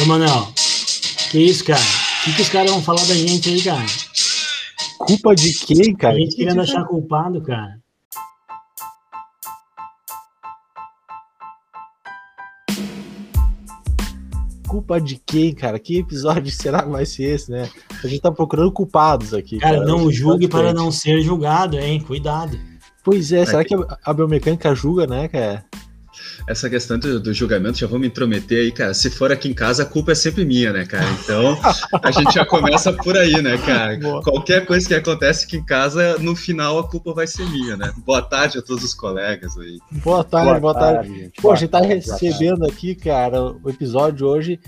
Ô, Manuel, que isso, cara? O que, que os caras vão falar da gente aí, cara? Culpa de quem, cara? A gente querendo achar culpado, cara. Culpa de quem, cara? Que episódio será que vai ser esse, né? A gente tá procurando culpados aqui. Cara, não julgue para não ser julgado, hein? Cuidado. Pois é, será que a biomecânica julga, né, cara? Essa questão do, do, julgamento, já vou me intrometer aí, cara. Se for aqui em casa, a culpa é sempre minha, né, cara? Então, a gente já começa por aí, né, cara? Boa. Qualquer coisa que acontece aqui em casa, no final a culpa vai ser minha, né? Boa tarde a todos os colegas aí. Boa tarde, boa, boa tarde. tarde. Pô, a gente tá recebendo aqui, cara, o episódio hoje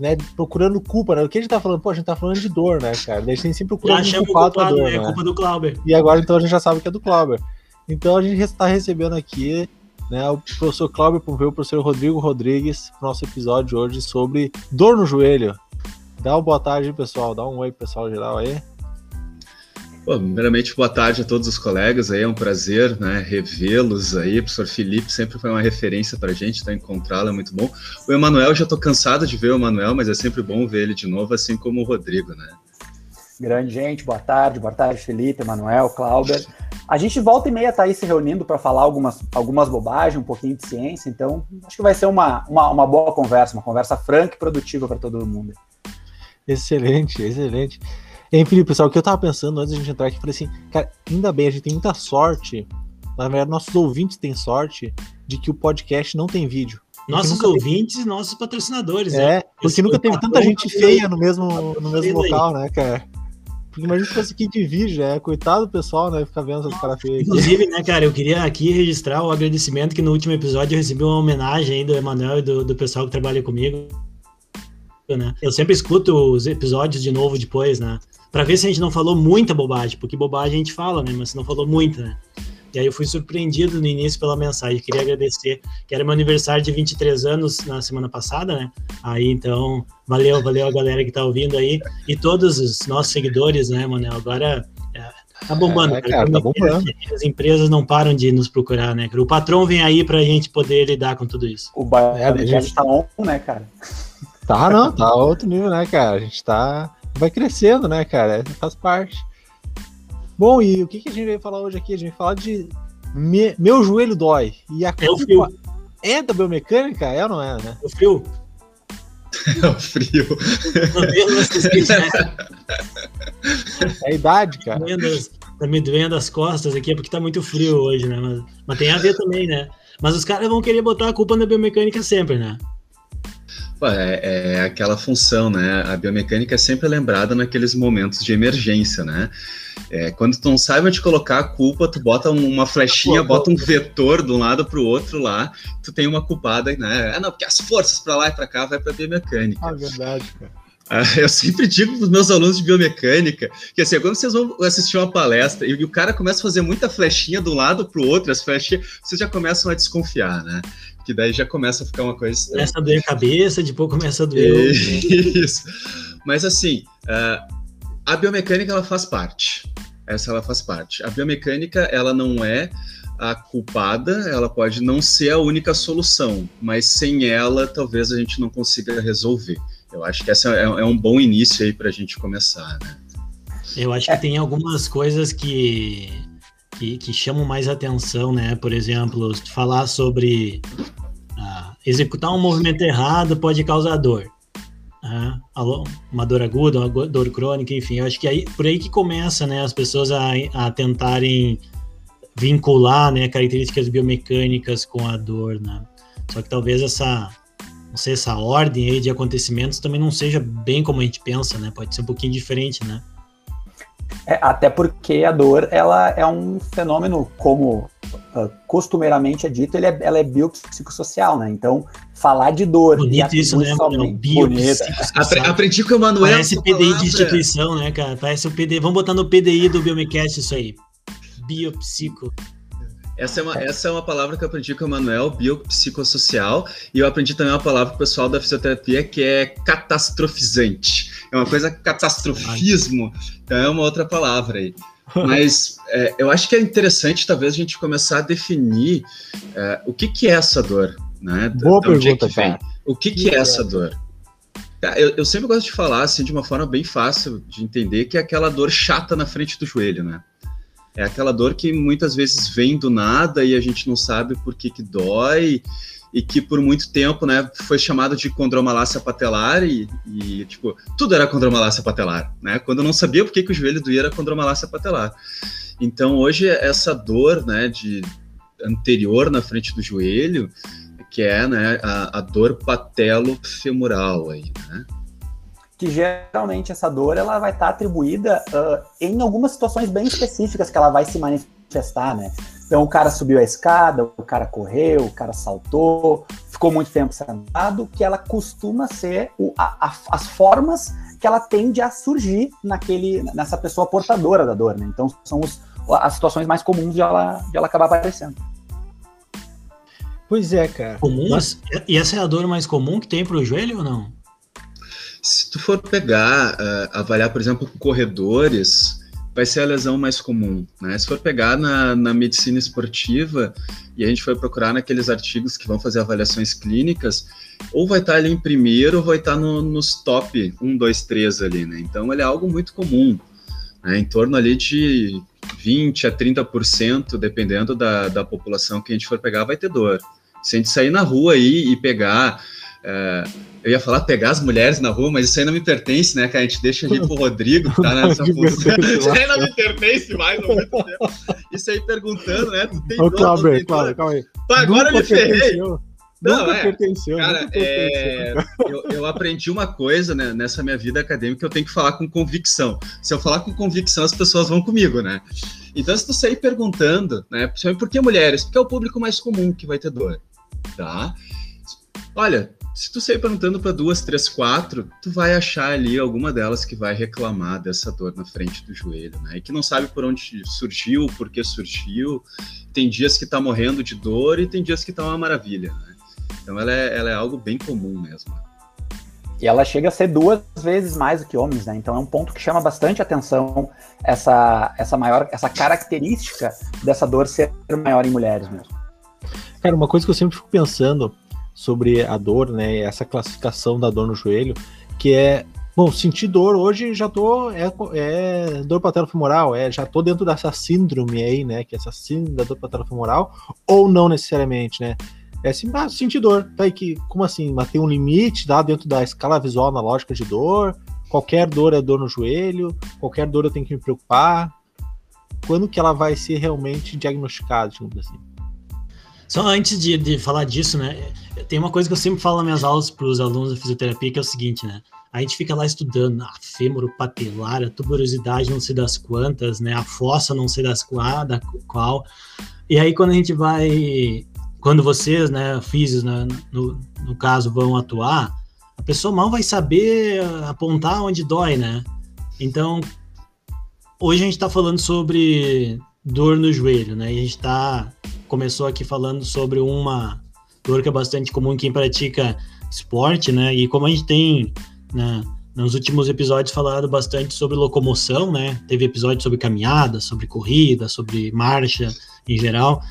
né, procurando culpa, né? O que a gente tá falando? Pô, a gente tá falando de dor, né, cara? A gente tem sempre procurando um culpado, culpado dor, é né? culpa do Clauber. E agora, então, a gente já sabe que é do Clauber. Então, a gente está recebendo aqui né, o professor Cláudio Pompeu, o professor Rodrigo Rodrigues, nosso episódio hoje sobre dor no joelho. Dá uma boa tarde, pessoal. Dá um oi, pessoal geral aí. Bom, primeiramente, boa tarde a todos os colegas aí, é um prazer né, revê-los aí. O professor Felipe sempre foi uma referência para a gente, tá? encontrá-lo é muito bom. O Emanuel, já estou cansado de ver o Emanuel, mas é sempre bom ver ele de novo, assim como o Rodrigo, né? Grande gente, boa tarde, boa tarde, Felipe, Emanuel, Cláudia. A gente volta e meia tá aí se reunindo para falar algumas, algumas bobagens, um pouquinho de ciência, então acho que vai ser uma, uma, uma boa conversa, uma conversa franca e produtiva para todo mundo. Excelente, excelente. E Felipe, pessoal, o que eu tava pensando antes de a gente entrar aqui, falei assim, cara, ainda bem, a gente tem muita sorte, na verdade, nossos ouvintes têm sorte de que o podcast não tem vídeo. Nossos ouvintes e nossos patrocinadores, é, né? porque nunca teve tanta gente feia no mesmo, no mesmo local, né, cara? Imagina se fosse aqui de vídeo, é. Coitado do pessoal, né? Ficar vendo essas caras feias. Inclusive, né, cara, eu queria aqui registrar o agradecimento que no último episódio eu recebi uma homenagem aí do Emanuel e do, do pessoal que trabalha comigo. Né? Eu sempre escuto os episódios de novo depois, né? Pra ver se a gente não falou muita bobagem, porque bobagem a gente fala, né? Mas se não falou muita, né? E aí eu fui surpreendido no início pela mensagem. Queria agradecer, que era meu aniversário de 23 anos na semana passada, né? Aí então, valeu, valeu a galera que tá ouvindo aí. E todos os nossos seguidores, né, Manel? Agora é, tá bombando. É, cara, tá bombando. As empresas não param de nos procurar, né? O patrão vem aí pra gente poder lidar com tudo isso. O bairro é, a gente tá on, né, cara? Tá, não, tá outro nível, né, cara? A gente tá. Vai crescendo, né, cara? Faz parte. Bom, e o que, que a gente veio falar hoje aqui? A gente vai falar de me, meu joelho dói. E a é o frio. É da biomecânica? É ou não é, né? É o frio. É o frio. é a idade, cara. Tá me doendo as costas aqui, é porque tá muito frio hoje, né? Mas, mas tem a ver também, né? Mas os caras vão querer botar a culpa na biomecânica sempre, né? É, é, aquela função, né? A biomecânica é sempre lembrada naqueles momentos de emergência, né? É, quando tu não sabe onde colocar a culpa, tu bota uma flechinha, bota um vetor de um lado para o outro lá, tu tem uma culpada, né? Ah, não, porque as forças para lá e para cá vai para biomecânica. Ah, verdade, cara. Ah, eu sempre digo para os meus alunos de biomecânica que assim, quando vocês vão assistir uma palestra e o cara começa a fazer muita flechinha de um lado para o outro, as flechinhas, vocês já começam a desconfiar, né? que daí já começa a ficar uma coisa estranha. Começa a doer a cabeça, depois começa a doer. Isso. Mas assim, uh, a biomecânica ela faz parte. Essa ela faz parte. A biomecânica ela não é a culpada, ela pode não ser a única solução, mas sem ela talvez a gente não consiga resolver. Eu acho que essa é, é um bom início aí para a gente começar, né? Eu acho que tem algumas coisas que que, que chamam mais atenção, né? Por exemplo, falar sobre ah, executar um movimento errado pode causar dor. Ah, uma dor aguda, uma dor crônica, enfim. Eu acho que aí, por aí que começa, né? As pessoas a, a tentarem vincular, né? Características biomecânicas com a dor, né? Só que talvez essa, não sei, essa ordem aí de acontecimentos também não seja bem como a gente pensa, né? Pode ser um pouquinho diferente, né? É, até porque a dor ela é um fenômeno, como uh, costumeiramente é dito, ele é, ela é biopsicossocial, né? Então, falar de dor. Bonito isso, né, mano? Aprendi com o Manuel. Parece PDI palavra. de instituição, né, cara? Parece o PDI. Vamos botar no PDI do Biomecast isso aí. Biopsico. Essa é, uma, essa é uma palavra que eu aprendi com o Manuel, biopsicossocial, e eu aprendi também uma palavra com o pessoal da fisioterapia que é catastrofizante. É uma coisa catastrofismo, então é uma outra palavra aí. Mas é, eu acho que é interessante, talvez, a gente começar a definir é, o que, que é essa dor. Né? Boa pergunta, cara. O que, que é essa dor? Eu, eu, sempre gosto de falar assim de uma forma bem fácil de entender que é aquela dor chata na frente do joelho, né? É aquela dor que muitas vezes vem do nada e a gente não sabe por que, que dói e que por muito tempo, né, foi chamado de condromalácia patelar e, e, tipo, tudo era condromalácia patelar, né? Quando eu não sabia por que, que o joelho doía era condromalácia patelar. Então, hoje essa dor, né, de anterior na frente do joelho, que é, né, a, a dor patelo-femoral aí, né? que geralmente essa dor ela vai estar tá atribuída uh, em algumas situações bem específicas que ela vai se manifestar, né? Então o cara subiu a escada, o cara correu, o cara saltou, ficou muito tempo sentado, que ela costuma ser o, a, a, as formas que ela tende a surgir naquele, nessa pessoa portadora da dor, né? Então são os, as situações mais comuns de ela, de ela acabar aparecendo. Pois é, cara. Comum? Mas... E essa é a dor mais comum que tem pro joelho ou não? Se tu for pegar, uh, avaliar, por exemplo, corredores, vai ser a lesão mais comum. Né? Se for pegar na, na medicina esportiva e a gente for procurar naqueles artigos que vão fazer avaliações clínicas, ou vai estar ali em primeiro ou vai estar no, nos top 1, 2, 3 ali, né? Então ele é algo muito comum, né? em torno ali de 20 a 30%, dependendo da, da população que a gente for pegar, vai ter dor. Se a gente sair na rua aí e pegar é, eu ia falar pegar as mulheres na rua, mas isso aí não me pertence, né? Que a gente deixa ali pro Rodrigo, que tá nessa função. Isso aí não me pertence mais, não Isso aí perguntando, né? Tu tem Ô, Cláudio, Cláudio, calma aí. Pá, agora eu me ferrei. Não, nunca é, pertenceu. Cara, é, eu, eu, aprendi uma coisa né, nessa minha vida acadêmica eu tenho que falar com convicção. Se eu falar com convicção, as pessoas vão comigo, né? Então, se tu sair perguntando, né? Por que mulheres? Porque é o público mais comum que vai ter dor, tá? Olha, se tu sair perguntando para duas, três, quatro, tu vai achar ali alguma delas que vai reclamar dessa dor na frente do joelho, né? E que não sabe por onde surgiu, por que surgiu. Tem dias que tá morrendo de dor e tem dias que tá uma maravilha, né? Então ela é, ela é algo bem comum mesmo. E ela chega a ser duas vezes mais do que homens, né? Então é um ponto que chama bastante atenção essa, essa maior, essa característica dessa dor ser maior em mulheres mesmo. Cara, uma coisa que eu sempre fico pensando sobre a dor, né? Essa classificação da dor no joelho, que é Bom, sentir dor hoje já tô. É, é dor patelofemoral, é, já tô dentro dessa síndrome aí, né? Que é essa síndrome da dor patelofemoral, ou não necessariamente, né? É assim, ah, sentir dor. Tá aí que, como assim? Mas tem um limite dá dentro da escala visual analógica de dor. Qualquer dor é dor no joelho, qualquer dor eu tenho que me preocupar. Quando que ela vai ser realmente diagnosticada, digamos assim? Só antes de, de falar disso, né? Tem uma coisa que eu sempre falo nas minhas aulas para os alunos da fisioterapia, que é o seguinte, né? A gente fica lá estudando a fêmur patelar, a tuberosidade não sei das quantas, né? A fossa não sei das qual, da qual. E aí quando a gente vai, quando vocês, né, físicos, né, no, no caso, vão atuar, a pessoa mal vai saber apontar onde dói, né? Então, hoje a gente está falando sobre dor no joelho, né? E a gente está começou aqui falando sobre uma dor que é bastante comum em quem pratica esporte, né? E como a gente tem, né, nos últimos episódios falado bastante sobre locomoção, né? Teve episódio sobre caminhada, sobre corrida, sobre marcha em geral.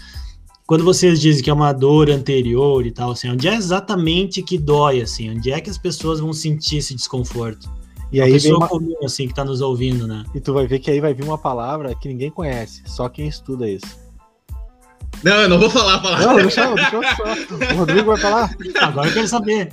Quando vocês dizem que é uma dor anterior e tal, assim, onde é exatamente que dói, assim? Onde é que as pessoas vão sentir esse desconforto? E aí pessoa uma... comum, assim, que tá nos ouvindo, né? E tu vai ver que aí vai vir uma palavra que ninguém conhece, só quem estuda isso. Não, eu não vou falar a palavra. Não, deixa, deixa eu só. O Rodrigo vai falar? Agora eu quero saber.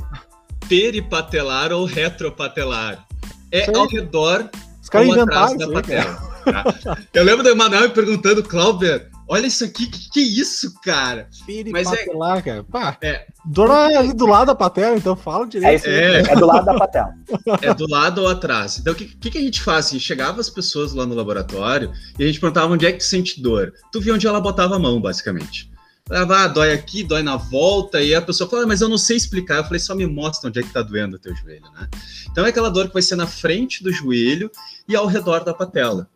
Peripatelar ou retropatelar. É ao redor ou atrás da patela. Tá? Eu lembro do Emanuel me perguntando, Clauber, olha isso aqui, que que é isso, cara? Mas é, cara. Pá, é, dona é ali do lado da patela, então fala direito. É, é, é do lado da patela. É do lado ou atrás. Então, o que, que, que, a gente faz? Assim, chegava as pessoas lá no laboratório e a gente perguntava onde é que tu sente dor. Tu via onde ela botava a mão, basicamente. Ah, dói aqui, dói na volta, e a pessoa fala, ah, mas eu não sei explicar. Eu falei, só me mostra onde é que tá doendo o teu joelho, né? Então é aquela dor que vai ser na frente do joelho e ao redor da patela.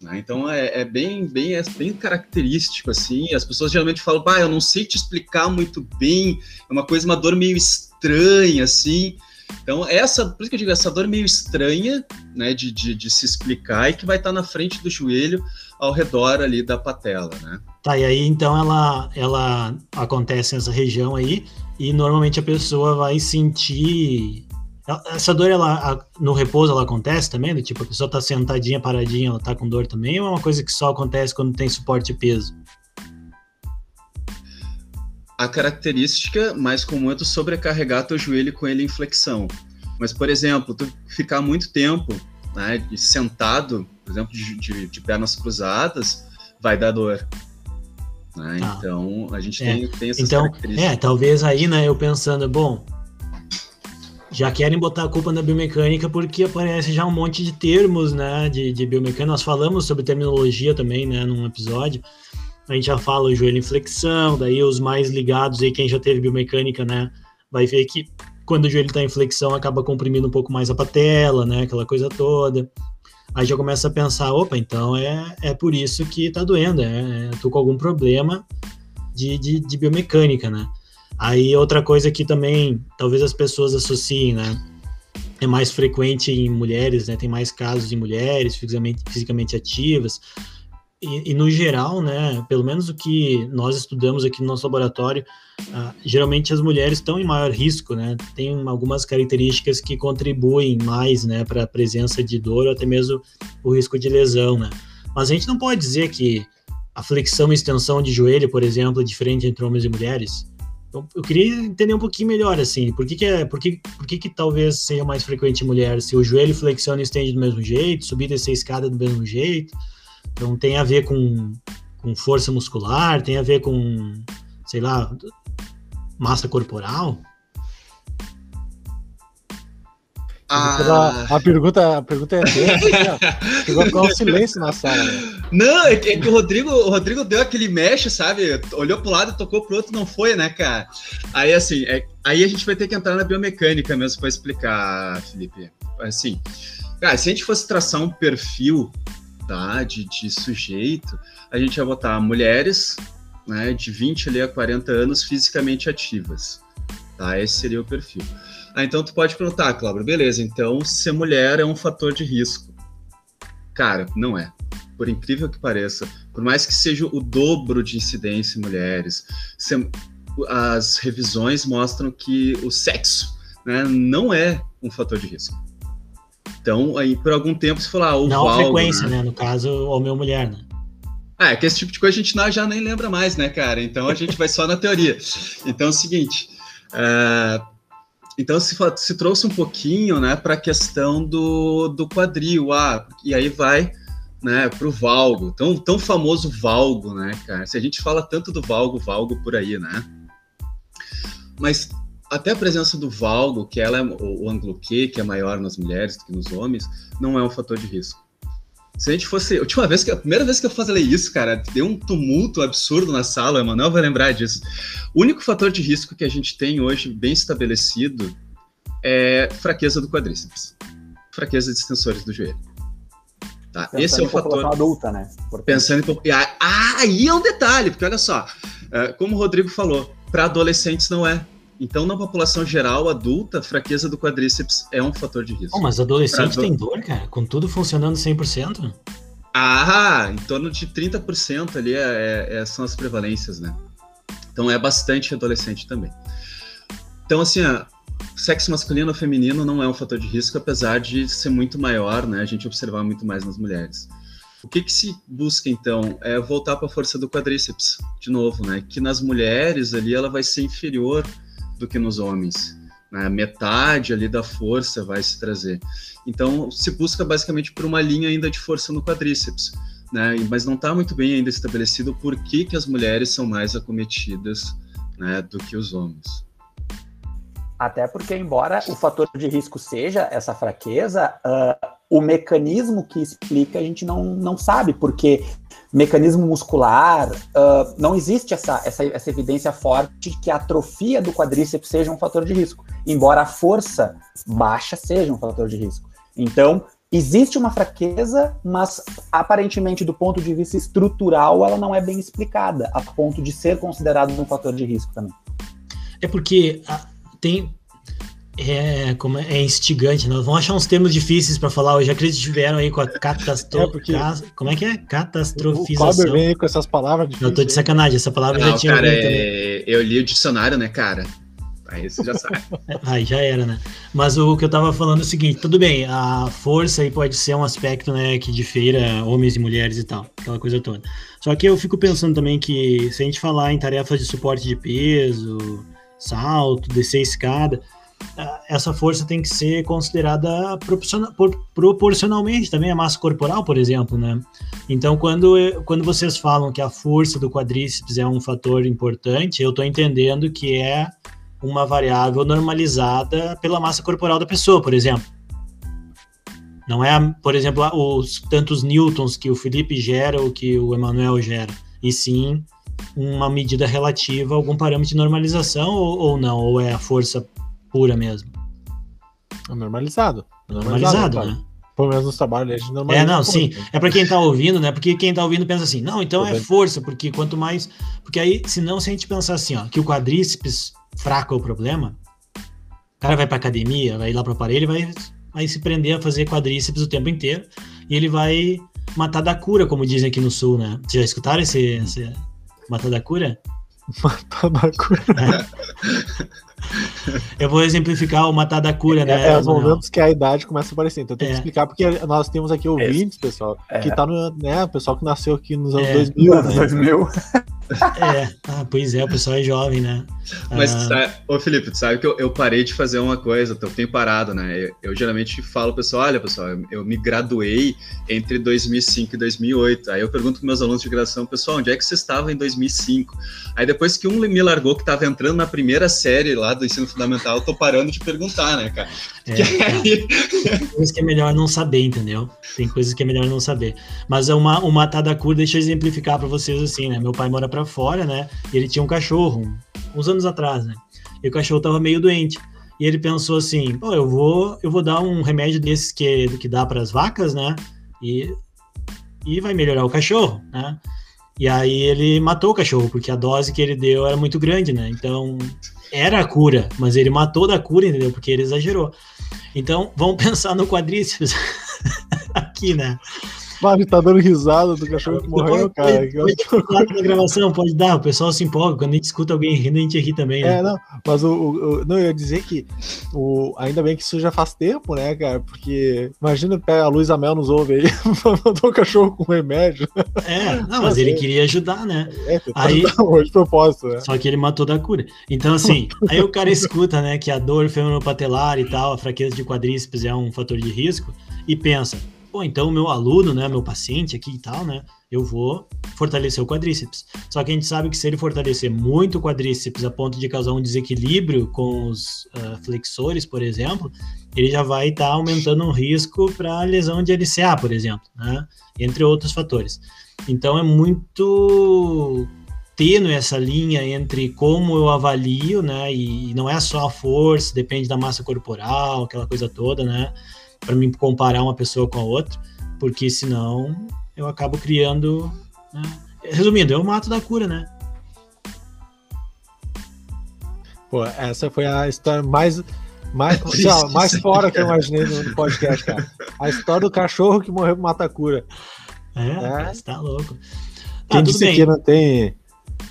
Né? Então é, é, bem, bem, é bem característico assim. As pessoas geralmente falam, bah, eu não sei te explicar muito bem, é uma coisa, uma dor meio estranha assim. Então, essa, por isso que eu digo, essa dor meio estranha, né, de, de, de se explicar e que vai estar na frente do joelho, ao redor ali da patela, né? Tá, e aí então ela, ela acontece nessa região aí, e normalmente a pessoa vai sentir essa dor, ela, no repouso, ela acontece também? Do tipo, a pessoa tá sentadinha, paradinha, ela tá com dor também? Ou é uma coisa que só acontece quando tem suporte de peso? A característica mais comum é tu sobrecarregar teu joelho com ele em flexão. Mas, por exemplo, tu ficar muito tempo né, sentado, por exemplo, de, de, de pernas cruzadas, vai dar dor. Né? Ah. Então, a gente é. tem, tem essas então, características. É, talvez aí, né, eu pensando, bom, já querem botar a culpa na biomecânica porque aparece já um monte de termos, né, de, de biomecânica. Nós falamos sobre terminologia também, né, num episódio a gente já fala o joelho em flexão, daí os mais ligados aí, quem já teve biomecânica, né, vai ver que quando o joelho está em flexão acaba comprimindo um pouco mais a patela, né, aquela coisa toda. Aí já começa a pensar, opa, então é, é por isso que tá doendo, é, é tô com algum problema de, de, de biomecânica, né. Aí outra coisa que também talvez as pessoas associem, né, é mais frequente em mulheres, né, tem mais casos em mulheres fisicamente, fisicamente ativas, e, e, no geral, né, pelo menos o que nós estudamos aqui no nosso laboratório, uh, geralmente as mulheres estão em maior risco, né, tem algumas características que contribuem mais, né, para a presença de dor ou até mesmo o risco de lesão, né. Mas a gente não pode dizer que a flexão e extensão de joelho, por exemplo, é diferente entre homens e mulheres. Então, eu queria entender um pouquinho melhor, assim, por que que, é, por que, por que que talvez seja mais frequente em mulheres? Se o joelho flexiona e estende do mesmo jeito, subir e descer a escada do mesmo jeito, então tem a ver com, com força muscular, tem a ver com, sei lá, massa corporal. Ah. A, pergunta, a pergunta é dele, chegou a ficar um silêncio na sala. Né? Não, é que, é que, o Rodrigo, o Rodrigo deu aquele mexe, sabe? Olhou pro lado, tocou pro outro, não foi, né, cara? Aí assim, é, aí a gente vai ter que entrar na biomecânica mesmo para explicar, Felipe. Assim, cara, se a gente fosse traçar um perfil idade, de sujeito, a gente vai botar mulheres né, de 20 ali a 40 anos fisicamente ativas. Tá? Esse seria o perfil. Ah, então tu pode perguntar, Cláudio, beleza, então ser mulher é um fator de risco. Cara, não é. Por incrível que pareça, por mais que seja o dobro de incidência em mulheres, as revisões mostram que o sexo né, não é um fator de risco. Então, aí por algum tempo você falou, ah, o Não Valdo, frequência, né? né? No caso, homem ou mulher, né? Ah, é que esse tipo de coisa a gente já nem lembra mais, né, cara? Então a gente vai só na teoria. Então é o seguinte. Uh, então se, se trouxe um pouquinho, né, para a questão do, do quadril, ah, e aí vai, né, para o valgo, tão, tão famoso valgo, né, cara? Se a gente fala tanto do valgo, valgo por aí, né? Mas até a presença do valgo, que ela é o, o Q, que é maior nas mulheres do que nos homens, não é um fator de risco. Se a gente fosse. A última vez que. A primeira vez que eu falei isso, cara, deu um tumulto absurdo na sala, o Emanuel vai lembrar disso. O único fator de risco que a gente tem hoje, bem estabelecido, é fraqueza do quadríceps. Fraqueza de extensores do joelho. Tá? Esse é o fator. adulta, né? Pensando em. Ah, aí é um detalhe, porque olha só, é, como o Rodrigo falou, para adolescentes não é. Então, na população geral adulta, fraqueza do quadríceps é um fator de risco. Oh, mas adolescente pra... tem dor, cara? Com tudo funcionando 100%? Ah, em torno de 30% ali é, é, são as prevalências, né? Então, é bastante adolescente também. Então, assim, ó, sexo masculino ou feminino não é um fator de risco, apesar de ser muito maior, né? A gente observar muito mais nas mulheres. O que, que se busca então é voltar para a força do quadríceps, de novo, né? Que nas mulheres ali ela vai ser inferior do que nos homens. Né? Metade ali da força vai se trazer. Então, se busca basicamente por uma linha ainda de força no quadríceps. Né? Mas não está muito bem ainda estabelecido por que, que as mulheres são mais acometidas né, do que os homens. Até porque, embora o fator de risco seja essa fraqueza, uh, o mecanismo que explica a gente não, não sabe, porque mecanismo muscular, uh, não existe essa, essa, essa evidência forte de que a atrofia do quadríceps seja um fator de risco, embora a força baixa seja um fator de risco. Então, existe uma fraqueza, mas aparentemente, do ponto de vista estrutural, ela não é bem explicada, a ponto de ser considerado um fator de risco também. É porque ah, tem, é, como é, é instigante, nós vamos achar uns termos difíceis para falar hoje. Acredito que tiveram aí com a catastro... É como é que é? Catastrofização. O vem aí com essas palavras difíceis. Eu tô de sacanagem, essa palavra Não, já tinha cara, é... Eu li o dicionário, né, cara? Aí você já sabe. Aí já era, né? Mas o que eu tava falando é o seguinte, tudo bem, a força aí pode ser um aspecto, né, que difera homens e mulheres e tal, aquela coisa toda. Só que eu fico pensando também que se a gente falar em tarefas de suporte de peso, salto, descer escada, essa força tem que ser considerada proporcionalmente também a massa corporal, por exemplo, né? Então, quando, quando vocês falam que a força do quadríceps é um fator importante, eu estou entendendo que é uma variável normalizada pela massa corporal da pessoa, por exemplo. Não é, por exemplo, os tantos newtons que o Felipe gera ou que o Emanuel gera, e sim uma medida relativa a algum parâmetro de normalização ou, ou não, ou é a força pura mesmo? É normalizado. É normalizado, né? Pelo menos nos trabalhos a gente normaliza. É, não, sim. É para quem tá ouvindo, né? Porque quem tá ouvindo pensa assim, não, então é força, porque quanto mais. Porque aí, se não, se a gente pensar assim, ó, que o quadríceps fraco é o problema, o cara vai pra academia, vai lá pro aparelho e vai, vai se prender a fazer quadríceps o tempo inteiro e ele vai matar da cura, como dizem aqui no sul, né? Vocês já escutaram esse, esse matar da cura? Matar da cura. É. Eu vou exemplificar o matar da cura, né? É, é os momentos que a idade começa a aparecer. Então tem que é. explicar, porque nós temos aqui ouvintes, pessoal, é. que tá no. Né, o pessoal que nasceu aqui nos anos 2000. É. Né? 2000. É, ah, pois é, o pessoal é jovem, né? Mas, ah, sabe, ô Felipe, tu sabe que eu, eu, parei de fazer uma coisa, eu tenho parado, né? Eu, eu geralmente falo pro pessoal, olha, pessoal, eu, eu, me graduei entre 2005 e 2008. Aí eu pergunto pros meus alunos de graduação, pessoal, onde é que você estava em 2005? Aí depois que um me largou que estava entrando na primeira série lá do ensino fundamental, eu tô parando de perguntar, né, cara? É, aí... Tem coisas que é melhor não saber, entendeu? Tem coisas que é melhor não saber. Mas é uma, uma Tadacur, deixa eu exemplificar para vocês assim, né? Meu pai mora para fora, né? E ele tinha um cachorro, uns anos atrás, né? E o cachorro tava meio doente. E ele pensou assim, pô, eu vou, eu vou dar um remédio desses que, que dá para as vacas, né? E, e vai melhorar o cachorro, né? E aí ele matou o cachorro, porque a dose que ele deu era muito grande, né? Então, era a cura, mas ele matou da cura, entendeu? Porque ele exagerou. Então, vamos pensar no quadríceps aqui, né? Mário tá dando risada do cachorro que morreu, cara. Pode, pode na gravação, pode dar, o pessoal se empolga. Quando a gente escuta alguém rindo, a gente ri também, né? É, não, mas o, o, não, eu ia dizer que o, ainda bem que isso já faz tempo, né, cara? Porque imagina pega a Luísa Mel nos ouve aí, mandou o cachorro com remédio. É, não, mas ele queria ajudar, né? É, aí, de propósito, né? Só que ele matou da cura. Então, assim, aí o cara escuta, né, que a dor femoropatelar e tal, a fraqueza de quadríceps é um fator de risco, e pensa, pô, então meu aluno, né, meu paciente aqui e tal, né, eu vou fortalecer o quadríceps. Só que a gente sabe que se ele fortalecer muito o quadríceps a ponto de causar um desequilíbrio com os uh, flexores, por exemplo, ele já vai estar tá aumentando o risco para lesão de LCA, por exemplo, né, entre outros fatores. Então é muito tênue essa linha entre como eu avalio, né, e não é só a força, depende da massa corporal, aquela coisa toda, né, para mim comparar uma pessoa com a outra, porque senão eu acabo criando. Né? Resumindo, eu mato da cura, né? Pô, essa foi a história mais. Mais, lá, mais fora que eu imaginei no podcast, cara. A história do cachorro que morreu por mata-cura. É, é. Você tá louco. Quem ah, disse que não tem.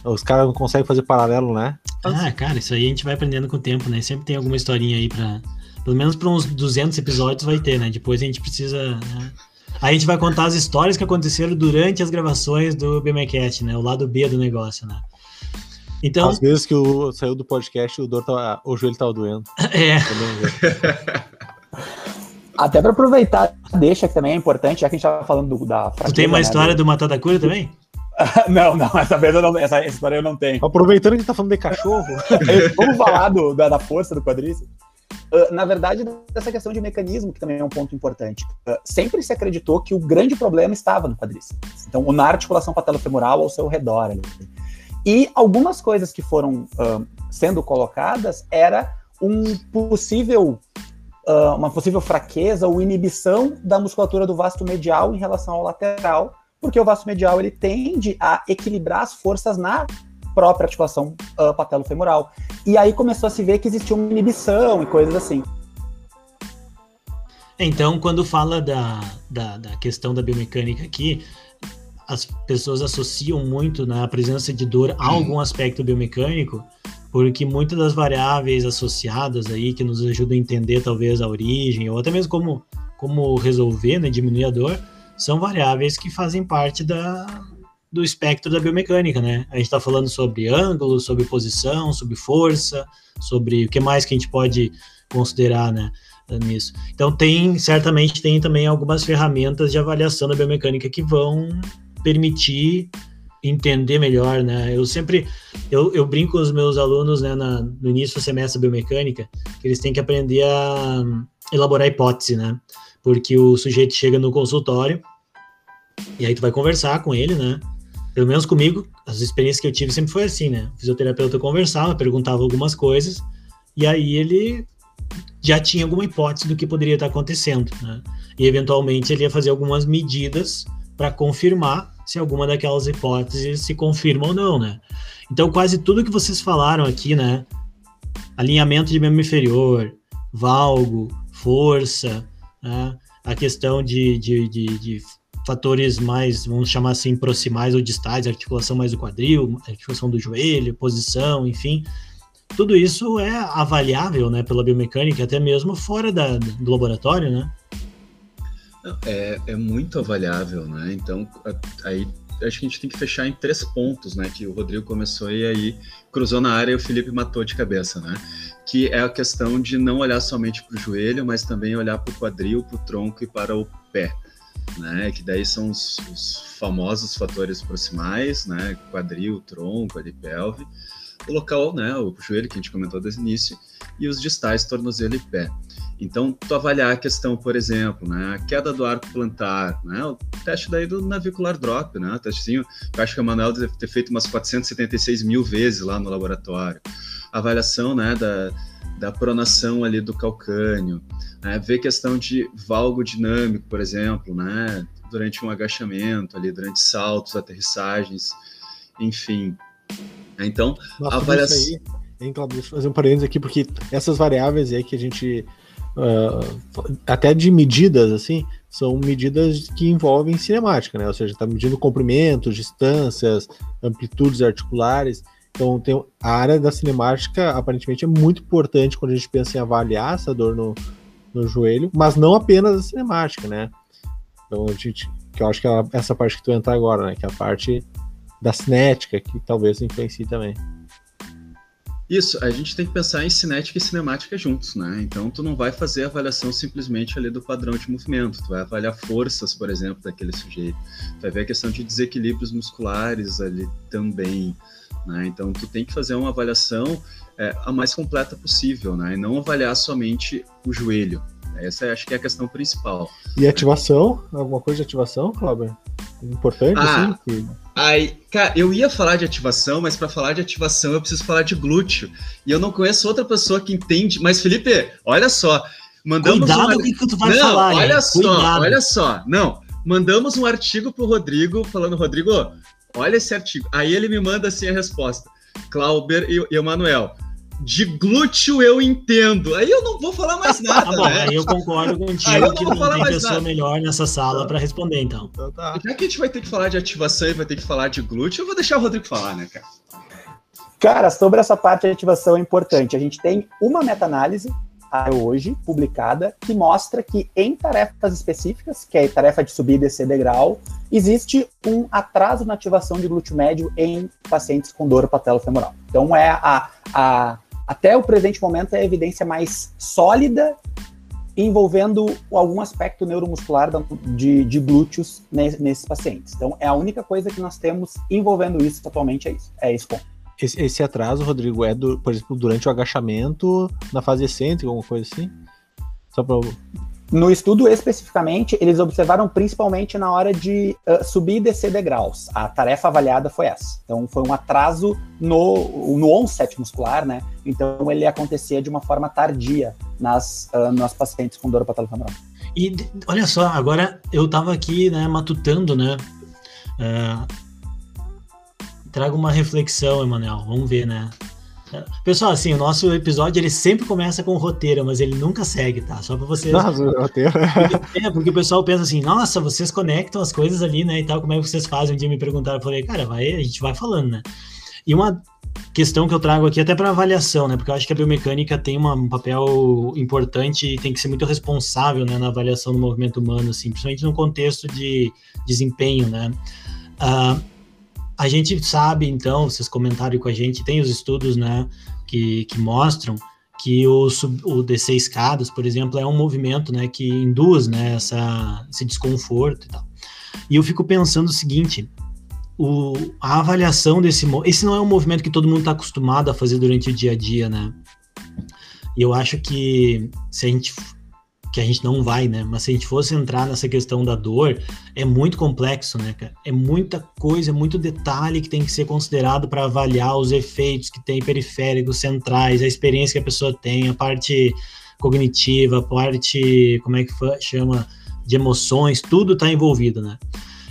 Os caras não conseguem fazer paralelo, né? Ah, cara, isso aí a gente vai aprendendo com o tempo, né? Sempre tem alguma historinha aí pra, pelo menos para uns 200 episódios vai ter, né? Depois a gente precisa. Né? Aí a gente vai contar as histórias que aconteceram durante as gravações do BMCast, né? O lado B do negócio, né? Então, Às vezes que o, saiu do podcast, o, dor tá, o joelho tava doendo. É. Até para aproveitar, deixa que também é importante, já que a gente tava falando do, da fraqueza, Tu tem uma né, história do Matar da Cura também? não, não, essa vez eu não, essa, essa história eu não tenho. Aproveitando que a gente tá falando de cachorro, vamos falar do, da, da força do quadríceps. Uh, na verdade, dessa questão de mecanismo, que também é um ponto importante. Uh, sempre se acreditou que o grande problema estava no quadríceps. Então, na articulação patelofemoral ao seu redor. Ali. E algumas coisas que foram uh, sendo colocadas era um possível uma possível fraqueza ou inibição da musculatura do vasto medial em relação ao lateral, porque o vasto medial ele tende a equilibrar as forças na própria articulação uh, patelofemoral. E aí começou a se ver que existia uma inibição e coisas assim. Então, quando fala da, da, da questão da biomecânica aqui, as pessoas associam muito na presença de dor a algum aspecto biomecânico, porque muitas das variáveis associadas aí que nos ajudam a entender talvez a origem ou até mesmo como, como resolver, né, diminuir a dor, são variáveis que fazem parte da, do espectro da biomecânica, né? A gente está falando sobre ângulo, sobre posição, sobre força, sobre o que mais que a gente pode considerar, né? Nisso. Então tem, certamente tem também algumas ferramentas de avaliação da biomecânica que vão permitir entender melhor, né? Eu sempre, eu, eu brinco com os meus alunos, né, na, no início do semestre biomecânica, que eles têm que aprender a elaborar hipótese, né? Porque o sujeito chega no consultório e aí tu vai conversar com ele, né? Pelo menos comigo, as experiências que eu tive sempre foi assim, né? O fisioterapeuta conversava, perguntava algumas coisas e aí ele já tinha alguma hipótese do que poderia estar acontecendo, né? E eventualmente ele ia fazer algumas medidas para confirmar se alguma daquelas hipóteses se confirma ou não, né? Então, quase tudo que vocês falaram aqui, né? Alinhamento de membro inferior, valgo, força, né? a questão de, de, de, de, fatores mais, vamos chamar assim, proximais ou distais, articulação mais do quadril, articulação do joelho, posição, enfim. Tudo isso é avaliável, né, pela biomecânica, até mesmo fora da, do laboratório, né? É, é muito avaliável, né? Então, aí acho que a gente tem que fechar em três pontos, né? Que o Rodrigo começou e aí cruzou na área e o Felipe matou de cabeça, né? Que é a questão de não olhar somente para o joelho, mas também olhar para o quadril, para o tronco e para o pé, né? Que daí são os, os famosos fatores proximais, né? Quadril, tronco, ali, pelve. O local, né? O joelho que a gente comentou desde o início e os distais, tornozelo e pé. Então, tu avaliar a questão, por exemplo, né, a queda do arco plantar, né, o teste daí do navicular drop, né, o testezinho, eu acho que o Manuel deve ter feito umas 476 mil vezes lá no laboratório. A avaliação, né, da, da pronação ali do calcânio, né, ver questão de valgo dinâmico, por exemplo, né, durante um agachamento ali, durante saltos, aterrissagens, enfim. Então, Nossa, a avaliação... Hein, Cláudio, deixa eu fazer um parênteses aqui, porque essas variáveis aí que a gente uh, até de medidas, assim, são medidas que envolvem cinemática, né? Ou seja, está medindo comprimentos, distâncias, amplitudes articulares. Então, tem, a área da cinemática, aparentemente, é muito importante quando a gente pensa em avaliar essa dor no, no joelho, mas não apenas a cinemática, né? Então, a gente, que eu acho que é essa parte que tu entra agora, né? Que é a parte da cinética, que talvez influencie também. Isso, a gente tem que pensar em cinética e cinemática juntos, né? Então, tu não vai fazer a avaliação simplesmente ali do padrão de movimento, tu vai avaliar forças, por exemplo, daquele sujeito, tu vai ver a questão de desequilíbrios musculares ali também, né? Então, tu tem que fazer uma avaliação é, a mais completa possível, né? E não avaliar somente o joelho. Essa acho que é a questão principal. E ativação? Alguma coisa de ativação, Cláudio? Importante, ah, assim? Que... Aí, cara, eu ia falar de ativação, mas para falar de ativação eu preciso falar de glúteo. E eu não conheço outra pessoa que entende. Mas, Felipe, olha só. Mandamos Cuidado um... que tu vai não, falar. Olha só, Cuidado. olha só. Não, mandamos um artigo pro Rodrigo, falando, Rodrigo, olha esse artigo. Aí ele me manda assim a resposta. Clauber e, e o Manuel de glúteo eu entendo. Aí eu não vou falar mais nada. tá bom, né? aí eu concordo contigo eu que não tem pessoa nada. melhor nessa sala para responder, então. então tá. Já que a gente vai ter que falar de ativação e vai ter que falar de glúteo, eu vou deixar o Rodrigo falar, né, cara? Cara, sobre essa parte de ativação é importante. A gente tem uma meta-análise hoje publicada que mostra que em tarefas específicas, que é tarefa de subir e descer degrau, existe um atraso na ativação de glúteo médio em pacientes com dor patelofemoral. Então é a, a até o presente momento é a evidência mais sólida envolvendo algum aspecto neuromuscular de, de glúteos nesses pacientes. Então, é a única coisa que nós temos envolvendo isso atualmente, é isso. É esse ponto. Esse, esse atraso, Rodrigo, é, do, por exemplo, durante o agachamento, na fase excêntrica, alguma coisa assim? Só para no estudo especificamente, eles observaram principalmente na hora de uh, subir e descer degraus. A tarefa avaliada foi essa. Então, foi um atraso no, no onset muscular, né? Então, ele acontecia de uma forma tardia nas, uh, nas pacientes com dor patolofemoral. E olha só, agora eu estava aqui, né, matutando, né? Uh, trago uma reflexão, Emanuel. Vamos ver, né? Pessoal, assim, o nosso episódio ele sempre começa com roteiro, mas ele nunca segue, tá? Só para vocês. Nossa, roteiro. Porque, é, porque o pessoal pensa assim, nossa, vocês conectam as coisas ali, né? E tal, como é que vocês fazem? Um dia me perguntaram, eu falei, cara, vai, a gente vai falando, né? E uma, questão que eu trago aqui até para avaliação, né? Porque eu acho que a biomecânica tem uma, um papel importante e tem que ser muito responsável né, na avaliação do movimento humano, assim, principalmente no contexto de desempenho, né? Uh, a gente sabe, então, vocês comentaram com a gente, tem os estudos, né, que, que mostram que o, o descer escadas, por exemplo, é um movimento, né, que induz, né, essa, esse desconforto e tal. E eu fico pensando o seguinte, o, a avaliação desse... Esse não é um movimento que todo mundo está acostumado a fazer durante o dia a dia, né? E eu acho que se a gente que a gente não vai, né? Mas se a gente fosse entrar nessa questão da dor, é muito complexo, né, cara? É muita coisa, é muito detalhe que tem que ser considerado para avaliar os efeitos que tem periféricos, centrais, a experiência que a pessoa tem, a parte cognitiva, a parte, como é que chama, de emoções, tudo está envolvido, né?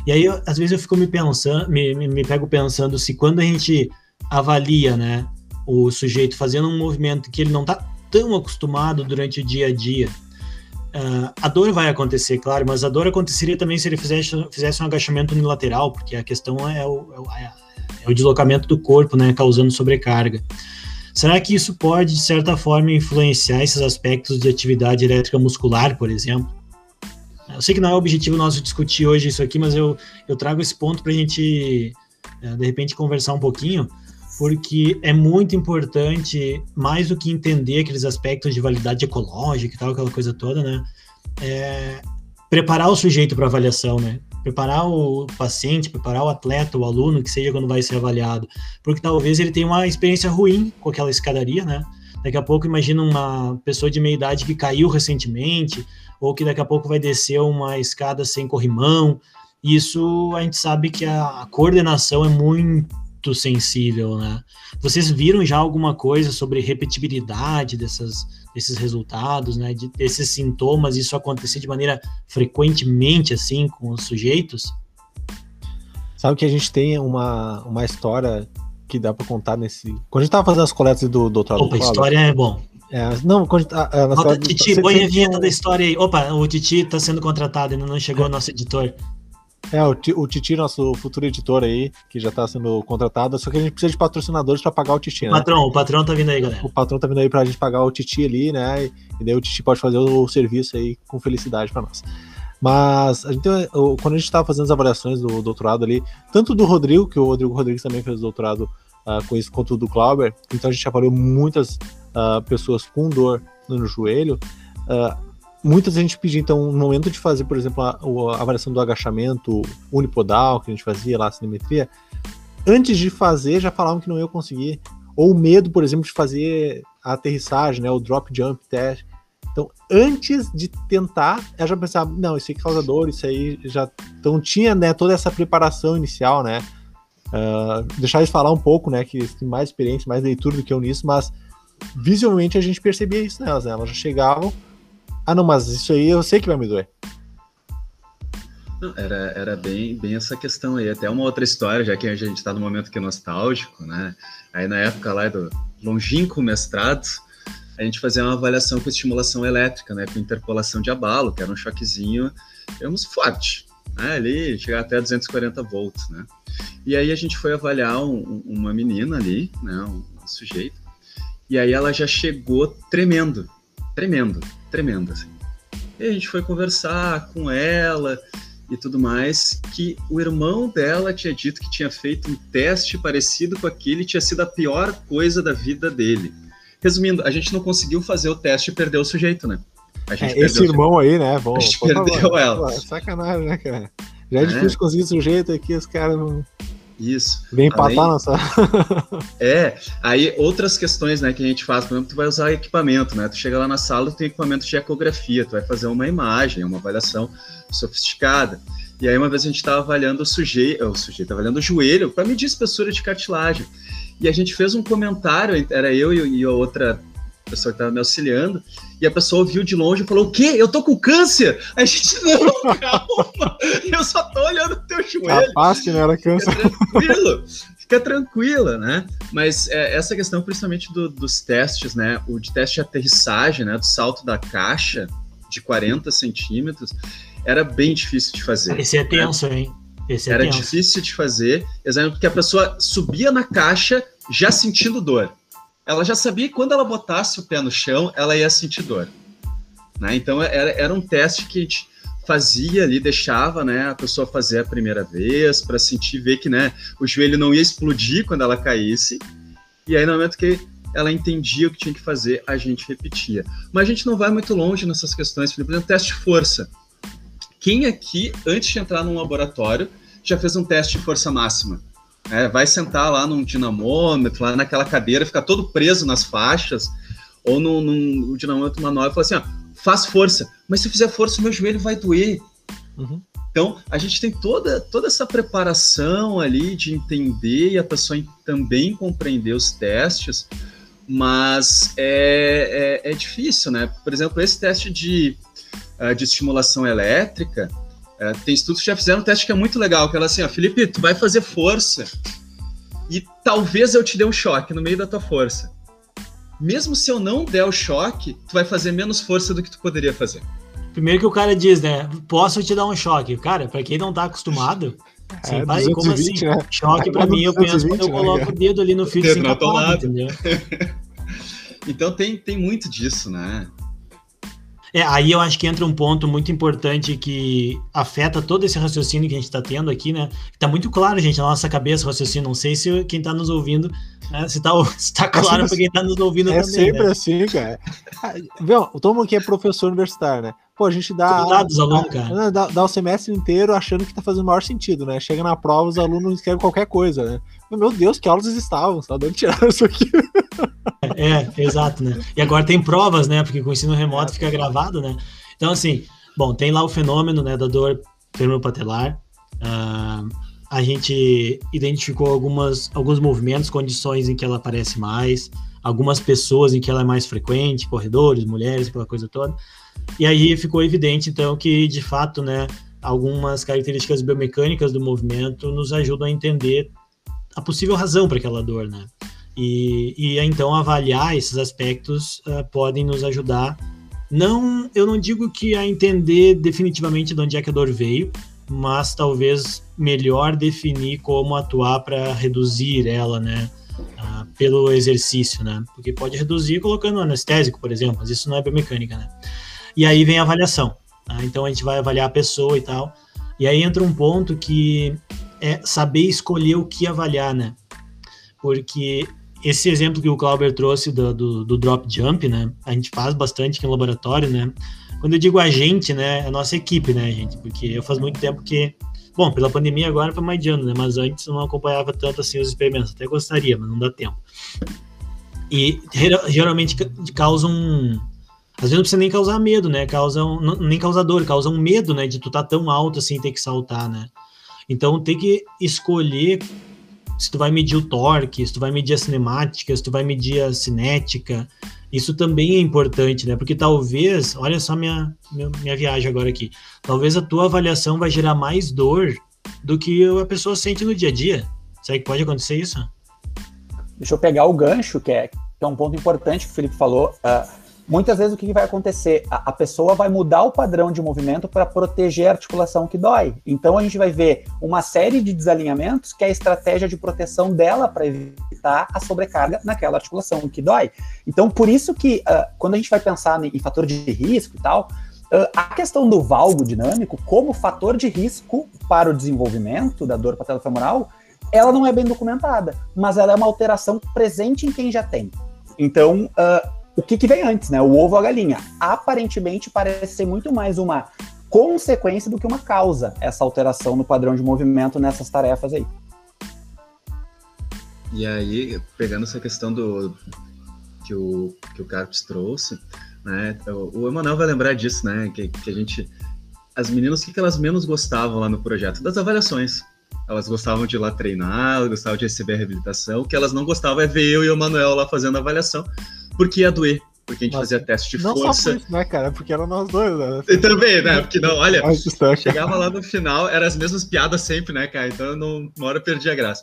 E aí, eu, às vezes eu fico me pensando, me, me, me pego pensando se quando a gente avalia, né, o sujeito fazendo um movimento que ele não está tão acostumado durante o dia a dia, Uh, a dor vai acontecer, claro, mas a dor aconteceria também se ele fizesse, fizesse um agachamento unilateral, porque a questão é o, é, é o deslocamento do corpo, né, causando sobrecarga. Será que isso pode, de certa forma, influenciar esses aspectos de atividade elétrica muscular, por exemplo? Eu sei que não é o objetivo nosso discutir hoje isso aqui, mas eu, eu trago esse ponto para a gente, eh, de repente, conversar um pouquinho, porque é muito importante, mais do que entender aqueles aspectos de validade ecológica e tal, aquela coisa toda, né? É, preparar o sujeito para avaliação, né? Preparar o paciente, preparar o atleta, o aluno, que seja quando vai ser avaliado, porque talvez ele tenha uma experiência ruim com aquela escadaria, né? Daqui a pouco, imagina uma pessoa de meia idade que caiu recentemente, ou que daqui a pouco vai descer uma escada sem corrimão. Isso a gente sabe que a coordenação é muito muito sensível, né? Vocês viram já alguma coisa sobre repetibilidade dessas, desses resultados, né? De, desses sintomas, isso acontecer de maneira frequentemente, assim, com os sujeitos? Sabe que a gente tem uma, uma história que dá para contar nesse. Quando a gente tava fazendo as coletas do doutorado. Opa, história é bom. É, não, quando a, a, Nota, Titi, põe a vinheta da história aí. Opa, o Titi está sendo contratado, ainda não chegou o nosso editor. É, o, o Titi, nosso futuro editor aí, que já tá sendo contratado, só que a gente precisa de patrocinadores para pagar o Titi, né? Patrão, o patrão tá vindo aí, galera. O patrão tá vindo aí pra gente pagar o Titi ali, né? E daí o Titi pode fazer o serviço aí com felicidade para nós. Mas a gente, quando a gente estava fazendo as avaliações do doutorado ali, tanto do Rodrigo, que o Rodrigo Rodrigues também fez o doutorado uh, com isso, quanto do Clauber, então a gente avaliou muitas uh, pessoas com dor no joelho. Uh, muitas a gente pedia, então, no momento de fazer, por exemplo, a, a avaliação do agachamento unipodal, que a gente fazia lá, a cinemetria, antes de fazer já falavam que não ia conseguir. Ou o medo, por exemplo, de fazer a aterrissagem, né, o drop jump test. Então, antes de tentar, eu já pensava, não, isso aí causa dor, isso aí já. Então, tinha né, toda essa preparação inicial, né? Uh, deixar eles falar um pouco, né? Que tem mais experiência, mais leitura do que eu nisso, mas visualmente a gente percebia isso nelas, né? Elas já chegavam ah, não, mas isso aí eu sei que vai me doer. Era, era bem, bem essa questão aí. Até uma outra história, já que a gente está no momento que é nostálgico, né? Aí na época lá do longínquo mestrado, a gente fazia uma avaliação com estimulação elétrica, né? Com interpolação de abalo, que era um choquezinho, digamos, forte. Né? Ali chegar até 240 volts, né? E aí a gente foi avaliar um, uma menina ali, né? Um, um sujeito. E aí ela já chegou tremendo, tremendo tremenda. Assim. E a gente foi conversar com ela e tudo mais, que o irmão dela tinha dito que tinha feito um teste parecido com aquele, tinha sido a pior coisa da vida dele. Resumindo, a gente não conseguiu fazer o teste e perdeu o sujeito, né? É, esse irmão aí, né? Bom, a gente perdeu favor, ela. sacanagem, né, cara? Já é, é difícil conseguir sujeito aqui, os caras não. Isso. Vem empatar nossa. é, aí outras questões, né, que a gente faz, por exemplo, tu vai usar equipamento, né? Tu chega lá na sala, tu tem equipamento de ecografia, tu vai fazer uma imagem, uma avaliação sofisticada. E aí uma vez a gente estava avaliando o sujeito, o sujeito avaliando o joelho para medir espessura de cartilagem. E a gente fez um comentário, era eu e a outra pessoa que estava me auxiliando, e a pessoa ouviu de longe e falou: O quê? Eu tô com câncer? A gente, não, calma, eu só tô olhando o teu joelho. Capaz que não era câncer. Fica tranquilo, fica tranquila, né? Mas é, essa questão, principalmente do, dos testes, né? O de teste de aterrissagem, né? Do salto da caixa de 40 centímetros, era bem difícil de fazer. Esse é tenso, né? hein? Esse é era tenso. difícil de fazer, exatamente porque a pessoa subia na caixa, já sentindo dor. Ela já sabia que quando ela botasse o pé no chão, ela ia sentir dor. Né? Então era, era um teste que a gente fazia ali, deixava né, a pessoa fazer a primeira vez para sentir, ver que né, o joelho não ia explodir quando ela caísse. E aí, no momento que ela entendia o que tinha que fazer, a gente repetia. Mas a gente não vai muito longe nessas questões, por exemplo, teste de força. Quem aqui, antes de entrar num laboratório, já fez um teste de força máxima? É, vai sentar lá num dinamômetro, lá naquela cadeira, ficar todo preso nas faixas, ou num, num dinamômetro manual e falar assim: ó, faz força, mas se eu fizer força, meu joelho vai doer. Uhum. Então, a gente tem toda, toda essa preparação ali de entender e a pessoa também compreender os testes, mas é, é, é difícil, né? Por exemplo, esse teste de, uh, de estimulação elétrica, uh, tem estudos que já fizeram um teste que é muito legal, que é assim, ó, Felipe, tu vai fazer força e talvez eu te dê um choque no meio da tua força. Mesmo se eu não der o choque, tu vai fazer menos força do que tu poderia fazer. Primeiro que o cara diz, né? Posso te dar um choque. Cara, para quem não tá acostumado, Sim, é, vai, como assim? Né? Choque para mim, eu penso quando eu né, coloco né? o dedo ali no fio de entendeu? então tem, tem muito disso, né? É, aí eu acho que entra um ponto muito importante que afeta todo esse raciocínio que a gente está tendo aqui, né? Está muito claro, gente, na nossa cabeça o raciocínio. Não sei se quem está nos ouvindo, né, se está tá claro para quem está nos ouvindo é também. É sempre né? assim, cara. Viu, o Tomo aqui é professor universitário, né? Pô, a gente dá, Cuidados, aluno, cara. Dá, dá, o semestre inteiro achando que tá fazendo o maior sentido, né? Chega na prova, os alunos escrevem qualquer coisa, né? Meu Deus, que aulas eles estavam, só dando tirar isso aqui. É, exato, né? E agora tem provas, né? Porque com o ensino remoto fica gravado, né? Então, assim, bom, tem lá o fenômeno né, da dor femoropatelar. Uh, a gente identificou algumas, alguns movimentos, condições em que ela aparece mais, algumas pessoas em que ela é mais frequente, corredores, mulheres, aquela coisa toda. E aí ficou evidente, então, que de fato, né, algumas características biomecânicas do movimento nos ajudam a entender a possível razão para aquela dor, né? E, e então avaliar esses aspectos uh, podem nos ajudar. Não, eu não digo que a entender definitivamente de onde é que a dor veio, mas talvez melhor definir como atuar para reduzir ela, né? Uh, pelo exercício, né? Porque pode reduzir colocando anestésico, por exemplo, mas isso não é biomecânica, né? E aí vem a avaliação. Tá? Então a gente vai avaliar a pessoa e tal. E aí entra um ponto que é saber escolher o que avaliar, né? Porque esse exemplo que o Clauber trouxe do, do, do, drop jump, né? A gente faz bastante aqui no laboratório, né? Quando eu digo a gente, né? É a nossa equipe, né, gente? Porque eu faz muito tempo que. Bom, pela pandemia agora foi mais de ano, né? Mas antes eu não acompanhava tanto assim os experimentos. Até gostaria, mas não dá tempo. E geralmente causa um, às vezes não precisa nem causar medo, né? Causa um, nem causar dor, causa um medo, né? De tu estar tá tão alto assim ter que saltar, né? Então tem que escolher se tu vai medir o torque, se tu vai medir a cinemática, se tu vai medir a cinética. Isso também é importante, né? Porque talvez, olha só minha, minha, minha viagem agora aqui. Talvez a tua avaliação vai gerar mais dor do que a pessoa sente no dia a dia. Será que pode acontecer isso? Deixa eu pegar o gancho, que é, que é um ponto importante que o Felipe falou. Uh, muitas vezes o que vai acontecer? A, a pessoa vai mudar o padrão de movimento para proteger a articulação que dói. Então a gente vai ver uma série de desalinhamentos que é a estratégia de proteção dela para evitar a sobrecarga naquela articulação que dói. Então por isso que uh, quando a gente vai pensar em, em fator de risco e tal, uh, a questão do valgo dinâmico como fator de risco para o desenvolvimento da dor patelofemoral, ela não é bem documentada, mas ela é uma alteração presente em quem já tem. Então, uh, o que, que vem antes, né? O ovo ou a galinha. Aparentemente parece ser muito mais uma consequência do que uma causa, essa alteração no padrão de movimento nessas tarefas aí. E aí, pegando essa questão do que o, que o Carpes trouxe, né? O, Emanuel vai lembrar disso, né? Que, que a gente. As meninas, o que, que elas menos gostavam lá no projeto? Das avaliações. Elas gostavam de ir lá treinar, gostavam de receber a reabilitação. O que elas não gostavam é ver eu e o Emanuel lá fazendo a avaliação porque ia doer. Porque a gente Nossa, fazia teste de não força. Não só por isso, né, cara? Porque eram nós dois, né? E também, né? Porque não, olha, chegava lá no final, eram as mesmas piadas sempre, né, cara? Então, não, uma hora eu perdi a graça.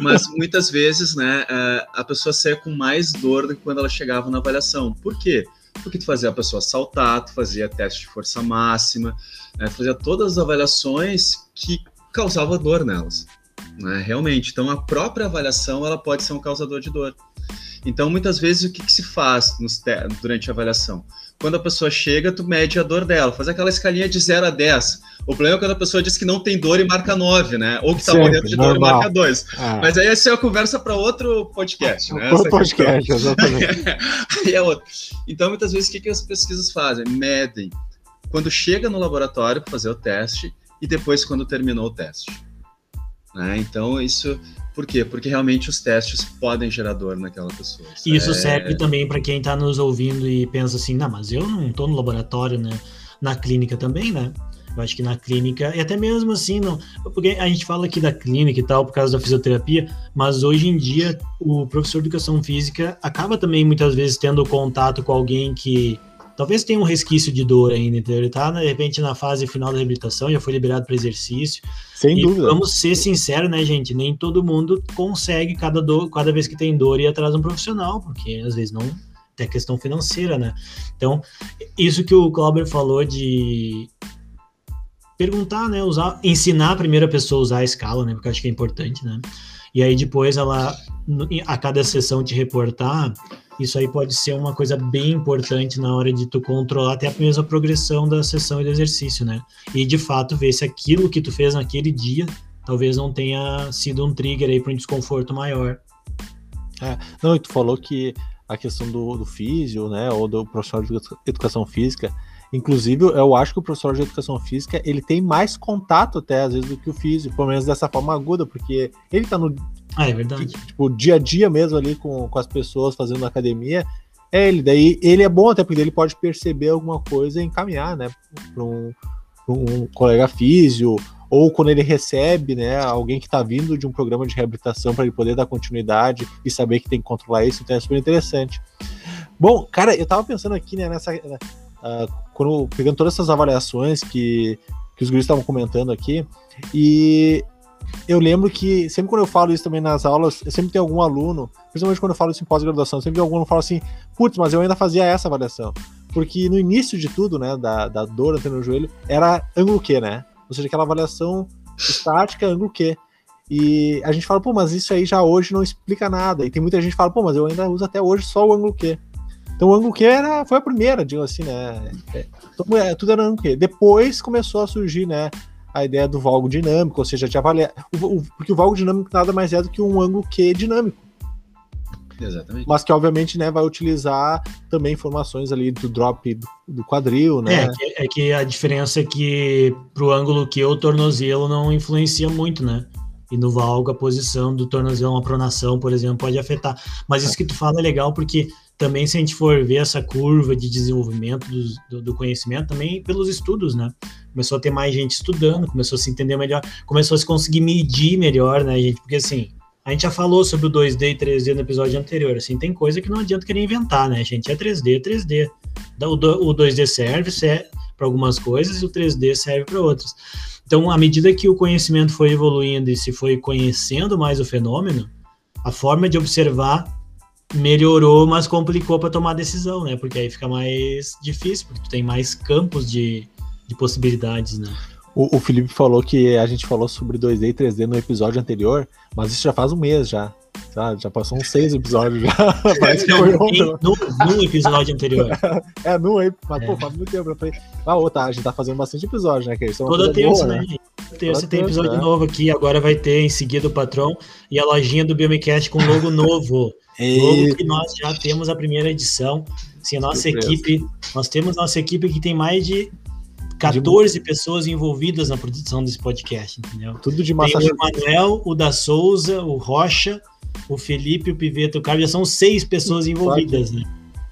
Mas muitas vezes, né, é, a pessoa saia com mais dor do que quando ela chegava na avaliação. Por quê? Porque tu fazia a pessoa saltar, tu fazia teste de força máxima, né, fazia todas as avaliações que causavam dor nelas. Né? Realmente. Então, a própria avaliação ela pode ser um causador de dor. Então, muitas vezes, o que, que se faz durante a avaliação? Quando a pessoa chega, tu mede a dor dela, faz aquela escalinha de 0 a 10. O problema é quando a pessoa diz que não tem dor e marca 9, né? Ou que tá morrendo de dor e marca 2. Ah. Mas aí essa é a conversa para outro podcast, né? Outro podcast, exatamente. aí é outro. Então, muitas vezes, o que, que as pesquisas fazem? Medem quando chega no laboratório para fazer o teste e depois quando terminou o teste. Né? Então, isso por quê? Porque realmente os testes podem gerar dor naquela pessoa. Isso é... serve também para quem está nos ouvindo e pensa assim, não, mas eu não estou no laboratório, né? Na clínica também, né? Eu acho que na clínica, e até mesmo assim, não, porque a gente fala aqui da clínica e tal, por causa da fisioterapia, mas hoje em dia o professor de educação física acaba também muitas vezes tendo contato com alguém que talvez tenha um resquício de dor ainda, então ele tá de repente na fase final da reabilitação, já foi liberado para exercício. Sem e dúvida. Vamos ser sinceros, né, gente? Nem todo mundo consegue cada dor, cada vez que tem dor ir atrás de um profissional, porque às vezes não tem questão financeira, né? Então, isso que o Glauber falou de perguntar, né, usar, ensinar a primeira pessoa a usar a escala, né, porque eu acho que é importante, né? E aí depois ela a cada sessão te reportar isso aí pode ser uma coisa bem importante na hora de tu controlar até a mesma progressão da sessão e do exercício, né? E de fato ver se aquilo que tu fez naquele dia talvez não tenha sido um trigger aí para um desconforto maior. É, não, e tu falou que a questão do, do né, ou do professor de educação física, inclusive eu acho que o professor de educação física ele tem mais contato até às vezes do que o físico, pelo menos dessa forma aguda, porque ele está no ah, é verdade. Tipo, dia a dia mesmo ali com, com as pessoas fazendo academia, é ele. Daí ele é bom até porque ele pode perceber alguma coisa e encaminhar, né, para um, um, colega físio, ou quando ele recebe, né, alguém que está vindo de um programa de reabilitação para ele poder dar continuidade e saber que tem que controlar isso, então é super interessante. Bom, cara, eu tava pensando aqui, né, nessa. Uh, quando, pegando todas essas avaliações que, que os guris estavam comentando aqui, e eu lembro que sempre quando eu falo isso também nas aulas, eu sempre tem algum aluno, principalmente quando eu falo isso em pós-graduação, sempre tem algum aluno que fala assim, putz, mas eu ainda fazia essa avaliação. Porque no início de tudo, né, da, da dor no joelho, era ângulo Q, né? Ou seja, aquela avaliação estática, ângulo Q. E a gente fala, pô, mas isso aí já hoje não explica nada. E tem muita gente que fala, pô, mas eu ainda uso até hoje só o ângulo Q. Então o ângulo Q era, foi a primeira, digo assim, né? É, é tudo era ângulo Q. Depois começou a surgir, né? A ideia do valgo dinâmico, ou seja, de avaliar. O, o, porque o valgo dinâmico nada mais é do que um ângulo Q dinâmico. Exatamente. Mas que, obviamente, né, vai utilizar também informações ali do drop do, do quadril, né? É que, é que, a diferença é que pro ângulo Q o tornozelo não influencia muito, né? E no valgo a posição do tornozelo, uma pronação, por exemplo, pode afetar. Mas isso que tu fala é legal porque também se a gente for ver essa curva de desenvolvimento do, do, do, conhecimento, também pelos estudos, né? Começou a ter mais gente estudando, começou a se entender melhor, começou a se conseguir medir melhor, né, gente? Porque assim, a gente já falou sobre o 2D e 3D no episódio anterior, assim, tem coisa que não adianta querer inventar, né, gente? É 3D, é 3D. O 2D serve, serve para algumas coisas e o 3D serve para outras. Então, à medida que o conhecimento foi evoluindo e se foi conhecendo mais o fenômeno, a forma de observar melhorou, mas complicou para tomar decisão, né? Porque aí fica mais difícil, porque tu tem mais campos de, de possibilidades, né? O, o Felipe falou que a gente falou sobre 2D e 3D no episódio anterior, mas isso já faz um mês já. Já, já passou uns seis episódios já. Parece que foi ontem. No, no episódio anterior. é, no aí, mas é. pô, faz muito tempo. Eu falei, ah, ô, tá, a gente tá fazendo bastante episódio, né? Que Toda terça, boa, né? né? Terça tem episódio é. novo aqui, agora vai ter em seguida o patrão e a lojinha do Biomecast com logo novo. Logo que nós já temos a primeira edição. Assim, a nossa Surpresa. equipe, nós temos nossa equipe que tem mais de 14 de... pessoas envolvidas na produção desse podcast, entendeu? Tudo de massa. Tem o Manuel, o da Souza, o Rocha, o Felipe, o Piveta, o Carlos, já são seis pessoas envolvidas, né?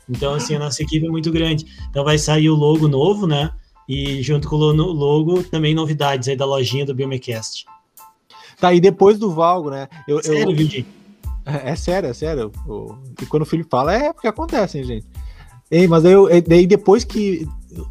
Então, assim, a nossa equipe é muito grande. Então vai sair o logo novo, né? E junto com o logo, também novidades aí da lojinha do Biomecast. Tá, e depois do Valgo, né? Eu, Sério, eu... É, é, sério, é sério. E quando o Felipe fala, é porque acontece, hein, gente. Ei, mas daí, eu, daí depois que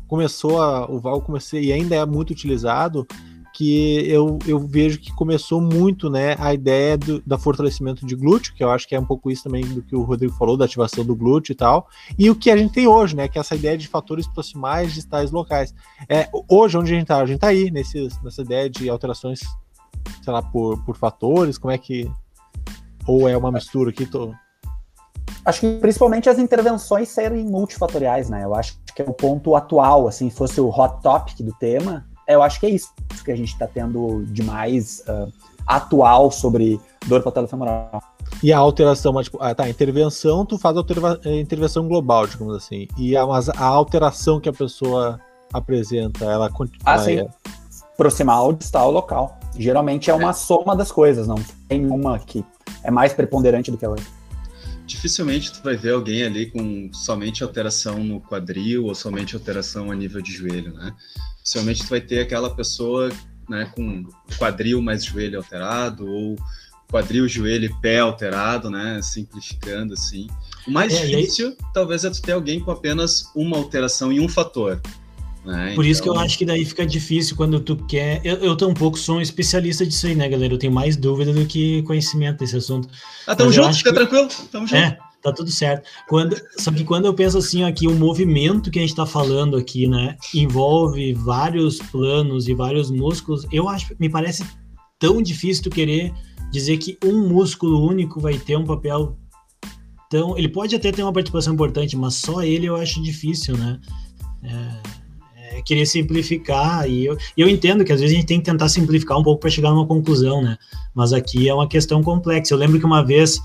começou a, o Valgo comecei e ainda é muito utilizado, que eu, eu vejo que começou muito né, a ideia do da fortalecimento de glúteo, que eu acho que é um pouco isso também do que o Rodrigo falou, da ativação do glúteo e tal, e o que a gente tem hoje, né, que é essa ideia de fatores proximais distais locais. É, hoje, onde a gente está? A gente está aí, nesse, nessa ideia de alterações sei lá, por, por fatores? Como é que. Ou é uma mistura aqui? Tô... Acho que principalmente as intervenções serem multifatoriais, né? Eu acho que é o ponto atual, assim, fosse o hot topic do tema, eu acho que é isso que a gente está tendo de mais uh, atual sobre dor patelofemoral. E a alteração, mas, tipo, ah, tá, intervenção, tu faz a intervenção global, digamos assim. E a, mas a alteração que a pessoa apresenta, ela continua. Ah, sim. É... Proximal, distal, local. Geralmente é uma é. soma das coisas, não tem uma que é mais preponderante do que a outra. Dificilmente tu vai ver alguém ali com somente alteração no quadril ou somente alteração a nível de joelho, né? Dificilmente tu vai ter aquela pessoa né, com quadril mais joelho alterado ou quadril, joelho e pé alterado, né? Simplificando assim. O mais é, difícil, aí... talvez, é tu ter alguém com apenas uma alteração em um fator. Né? Por então... isso que eu então acho que daí fica difícil quando tu quer. Eu, eu tampouco sou um especialista disso aí, né, galera? Eu tenho mais dúvida do que conhecimento desse assunto. Ah, tamo Mas junto, fica que... tranquilo, tamo junto. É, tá tudo certo. Quando, só que quando eu penso assim, aqui, o movimento que a gente tá falando aqui, né, envolve vários planos e vários músculos, eu acho, me parece tão difícil tu querer dizer que um músculo único vai ter um papel tão. Ele pode até ter uma participação importante, mas só ele eu acho difícil, né? É, é querer simplificar, e eu, eu entendo que às vezes a gente tem que tentar simplificar um pouco para chegar numa conclusão, né? Mas aqui é uma questão complexa. Eu lembro que uma vez,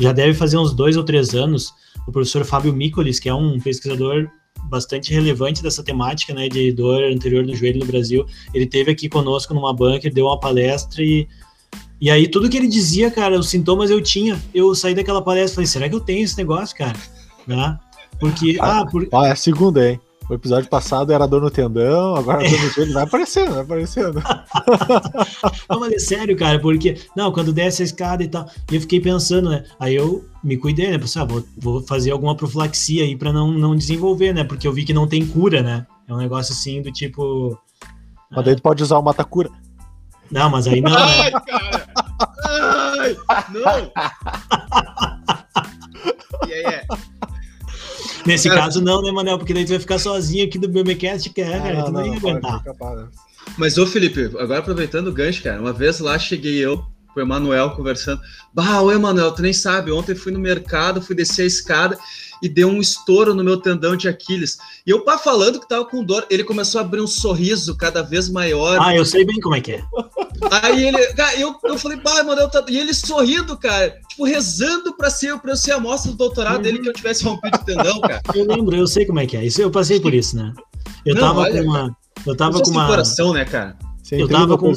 já deve fazer uns dois ou três anos, o professor Fábio Micolis, que é um pesquisador bastante relevante dessa temática, né, de dor anterior do joelho no Brasil, ele teve aqui conosco numa banca, ele deu uma palestra e e aí, tudo que ele dizia, cara, os sintomas eu tinha. Eu saí daquela palestra e falei, será que eu tenho esse negócio, cara? Né? Porque. Ah, ah, por... ah, é a segunda, hein? O episódio passado era dor no tendão, agora a dor no joelho vai aparecendo, vai aparecendo. não, mas é sério, cara, porque, não, quando desce a escada e tal, e eu fiquei pensando, né? Aí eu me cuidei, né? Pensei, ah, vou, vou fazer alguma profilaxia aí pra não, não desenvolver, né? Porque eu vi que não tem cura, né? É um negócio assim do tipo. Mas daí tu pode usar o matacura. Não, mas aí não. Né? Ai, cara! Ai, não! Nesse cara, caso, não, né, Manel? Porque daí tu vai ficar sozinho aqui do BBcast, que é, ah, cara, tu não, não ia aguentar. Mas, ô Felipe, agora aproveitando o gancho, cara, uma vez lá cheguei eu com o Emanuel conversando. Bah, ô Emanuel, tu nem sabe, ontem fui no mercado, fui descer a escada e deu um estouro no meu tendão de Aquiles. E eu pá falando que tava com dor, ele começou a abrir um sorriso cada vez maior. Ah, eu sei bem como é que é. Aí ele, cara, eu, eu falei, bah, Emanuel, tá... e ele sorrindo, cara, tipo, rezando pra ser, pra ser a amostra do doutorado uhum. dele que eu tivesse rompido o tendão, cara. Eu lembro, eu sei como é que é. Isso, eu passei por isso, né? Eu Não, tava olha, com uma. Eu tava com uma. coração, né, cara? Você eu tava com.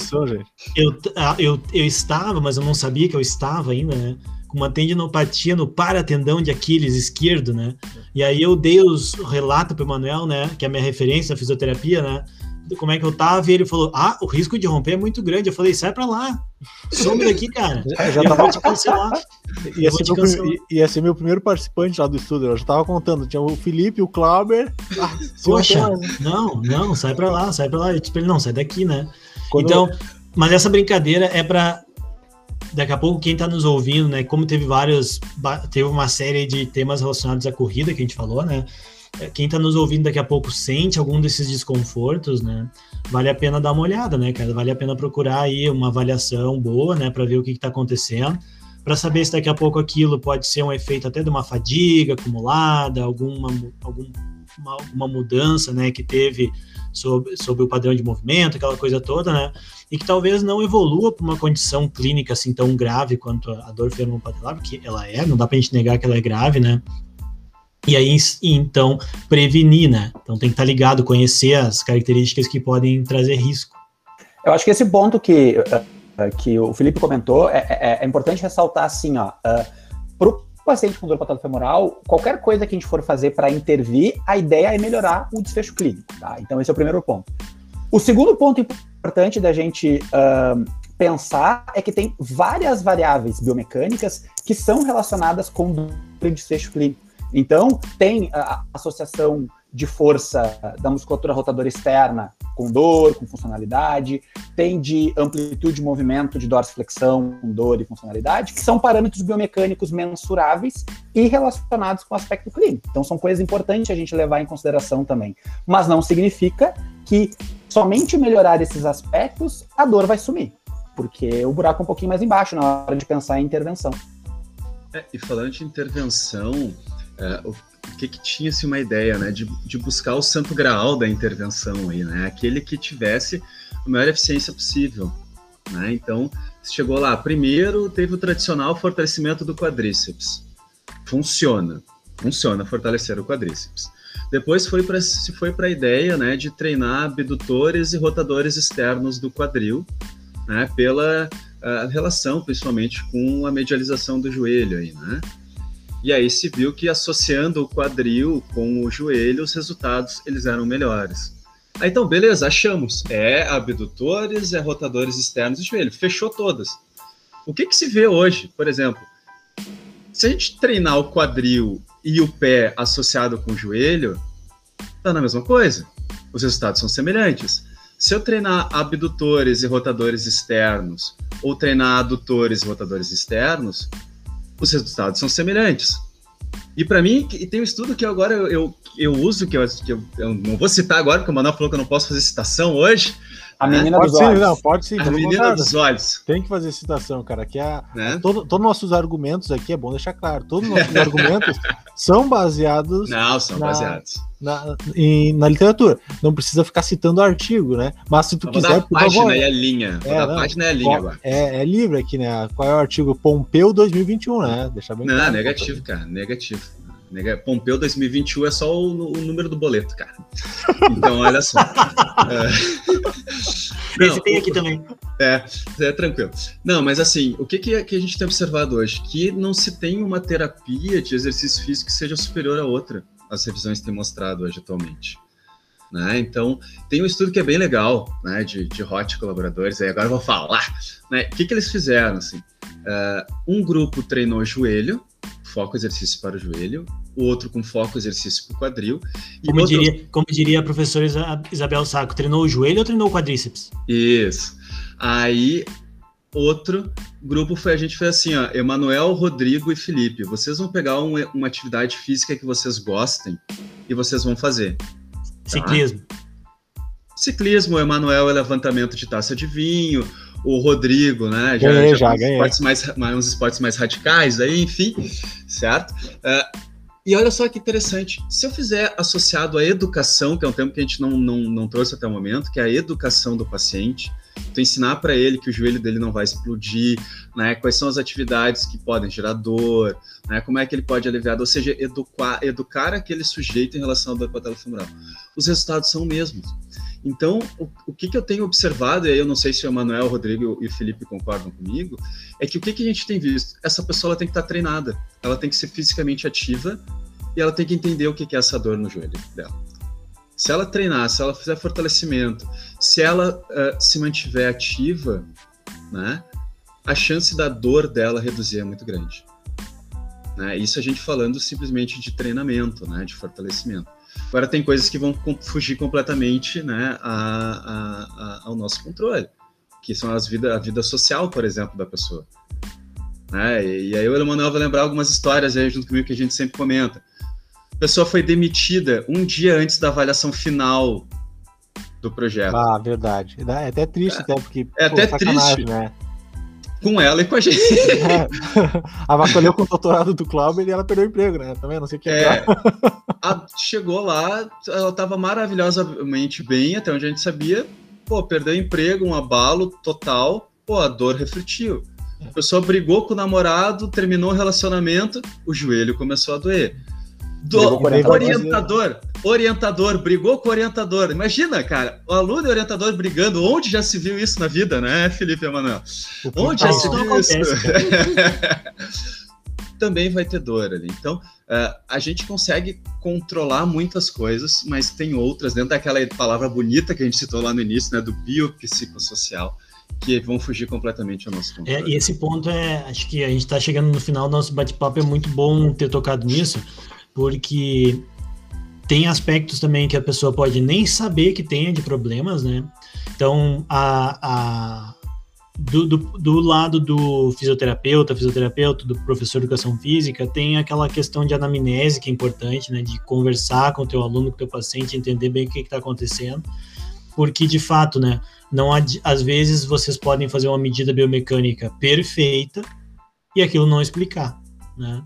Eu, eu, eu estava, mas eu não sabia que eu estava ainda, né? Com uma tendinopatia no paratendão de Aquiles esquerdo, né? E aí eu dei os relatos pro Emanuel, né? Que é a minha referência na fisioterapia, né? Como é que eu tava, e ele falou: Ah, o risco de romper é muito grande. Eu falei, sai pra lá, some daqui, cara. Já, já tava... te cancelar. Ia ser, cancelar. Meu, ia ser meu primeiro participante lá do estudo. Eu já tava contando. Tinha o Felipe, o Clauber. Ah, Poxa, não, não, sai pra lá, sai pra lá. Eu disse ele: Não, sai daqui, né? Quando então, eu... mas essa brincadeira é pra. Daqui a pouco, quem tá nos ouvindo, né? Como teve vários. Teve uma série de temas relacionados à corrida que a gente falou, né? Quem está nos ouvindo daqui a pouco sente algum desses desconfortos, né? Vale a pena dar uma olhada, né, cara? Vale a pena procurar aí uma avaliação boa, né, para ver o que está acontecendo, para saber se daqui a pouco aquilo pode ser um efeito até de uma fadiga acumulada, alguma, algum, uma, alguma mudança, né, que teve sobre, sobre o padrão de movimento, aquela coisa toda, né? E que talvez não evolua para uma condição clínica assim tão grave quanto a dor femoropatelar, porque ela é, não dá para a gente negar que ela é grave, né? E aí, então, prevenir, né? Então tem que estar ligado, conhecer as características que podem trazer risco. Eu acho que esse ponto que, uh, que o Felipe comentou é, é, é importante ressaltar assim, ó. Uh, para o paciente com dor femoral, qualquer coisa que a gente for fazer para intervir, a ideia é melhorar o desfecho clínico, tá? Então esse é o primeiro ponto. O segundo ponto importante da gente uh, pensar é que tem várias variáveis biomecânicas que são relacionadas com o desfecho clínico. Então, tem a associação de força da musculatura rotadora externa com dor, com funcionalidade, tem de amplitude de movimento de dorsiflexão com dor e funcionalidade, que são parâmetros biomecânicos mensuráveis e relacionados com o aspecto clínico. Então são coisas importantes a gente levar em consideração também. Mas não significa que somente melhorar esses aspectos a dor vai sumir. porque o buraco é um pouquinho mais embaixo na hora de pensar em intervenção. É, e falando de intervenção, é, o que, que tinha-se uma ideia, né, de, de buscar o santo graal da intervenção aí, né, aquele que tivesse a maior eficiência possível, né, então chegou lá, primeiro teve o tradicional fortalecimento do quadríceps, funciona, funciona fortalecer o quadríceps. Depois foi pra, se foi para a ideia né, de treinar abdutores e rotadores externos do quadril, né, pela relação, principalmente, com a medialização do joelho. Aí, né? E aí se viu que associando o quadril com o joelho, os resultados eles eram melhores. Aí, então, beleza, achamos. É abdutores, é rotadores externos e joelho. Fechou todas. O que, que se vê hoje, por exemplo? Se a gente treinar o quadril e o pé associado com o joelho, tá na mesma coisa. Os resultados são semelhantes. Se eu treinar abdutores e rotadores externos, ou treinar adutores e rotadores externos, os resultados são semelhantes. E para mim, e tem um estudo que agora eu, eu, eu uso, que, eu, que eu, eu, não vou citar agora, porque o Manuel falou que eu não posso fazer citação hoje, a menina pode dos olhos. Não, pode sim. A menina dos olhos. Tem que fazer citação, cara. Que é, Né? todo, todos os nossos argumentos aqui, é bom deixar claro, todos os nossos argumentos são baseados Não, são Na- baseados. na, em- na literatura. Não precisa ficar citando artigo, né? Mas se tu vou quiser, dar a página favor. e a linha. É, a página e a linha agora. É, é livre aqui, né? Qual é o artigo? Pompeu 2021, né? Deixa bem Não, claro. negativo, cara. Negativo. Pompeu 2021 é só o, o número do boleto, cara. Então, olha só. É. Esse Não, tem aqui também. É, é tranquilo. Não, mas assim, o que, que, a gente tem observado hoje? Que não se tem uma terapia de exercício físico que seja superior à outra. As revisões têm mostrado hoje atualmente. Né? Então, tem um estudo que é bem legal, né, de, de hot colaboradores, aí agora eu vou falar. Né? O que, que eles fizeram? Assim? Eh, um grupo treinou joelho, foco exercício para o joelho, o outro com foco exercício para o quadril, Como outro... diria, como diria a professora Isa- Isabel Saco, treinou o joelho ou treinou o quadríceps? Isso. Aí, outro grupo foi a gente fez assim, ó, Emanuel, Rodrigo e Felipe. Vocês vão pegar um- uma atividade física que vocês gostem e vocês vão fazer. Ciclismo. Ciclismo, o Emanuel é levantamento de taça de vinho, o Rodrigo, né? Ganhei, já, uns ganhei. Esportes mais, mais- uns esportes mais radicais, aí, enfim, certo? É, e olha só que interessante, se eu fizer associado à educação, que é um tema que a gente não, não, não trouxe até o momento, que é a educação do paciente, tu ensinar para ele que o joelho dele não vai explodir, né? Quais são as atividades que podem gerar dor, né? Como é que ele pode aliviar, ou seja, educar, educar aquele sujeito em relação ao dor patelofemoral. Os resultados são os mesmos. Então, o, o que, que eu tenho observado, e aí eu não sei se o Emanuel, o Rodrigo e o Felipe concordam comigo, é que o que, que a gente tem visto? Essa pessoa tem que estar treinada, ela tem que ser fisicamente ativa e ela tem que entender o que, que é essa dor no joelho dela. Se ela treinar, se ela fizer fortalecimento, se ela eh, se mantiver ativa, né, a chance da dor dela reduzir é muito grande. Né? Isso a gente falando simplesmente de treinamento, né, de fortalecimento. Agora tem coisas que vão fugir completamente né, a- a- a- ao nosso controle, que são as vida, a vida social, por exemplo, da pessoa. Né? E, e aí o Emanuel vai lembrar algumas histórias aí junto comigo que a gente sempre comenta. A pessoa foi demitida um dia antes da avaliação final do projeto. Ah, verdade. É até triste, até, porque. É até sacanagem, triste. Né? Com ela e com a gente. É. Avacalhou com o doutorado do Clauber e ela perdeu o emprego, né? Também não sei o que É, a- chegou lá, ela estava maravilhosamente bem, até onde a gente sabia. Pô, perdeu o emprego, um abalo total. Pô, a dor refletiu. A pessoa brigou com o namorado, terminou o relacionamento, o joelho começou a doer. Do, orientador. orientador, orientador, brigou com o orientador. Imagina, cara, o aluno e o orientador brigando. Onde já se viu isso na vida, né, Felipe Emanuel? Onde já se viu isso? acontece, Também vai ter dor ali. Então, eh, a gente consegue controlar muitas coisas, mas tem outras, dentro daquela palavra bonita que a gente citou lá no início, né, do biopsicossocial, que vão fugir completamente ao nosso É, controle. e esse ponto é, acho que a gente está chegando no final do nosso bate-papo, é muito bom ter tocado nisso, porque tem aspectos também que a pessoa pode nem saber que tenha de problemas, né? Então, a, a, do, do, do lado do fisioterapeuta, fisioterapeuta, do professor de educação física, tem aquela questão de anamnese que é importante, né? De conversar com o teu aluno, com o teu paciente, entender bem o que está acontecendo. porque de fato, né, não às vezes vocês podem fazer uma medida biomecânica perfeita e aquilo não explicar, né?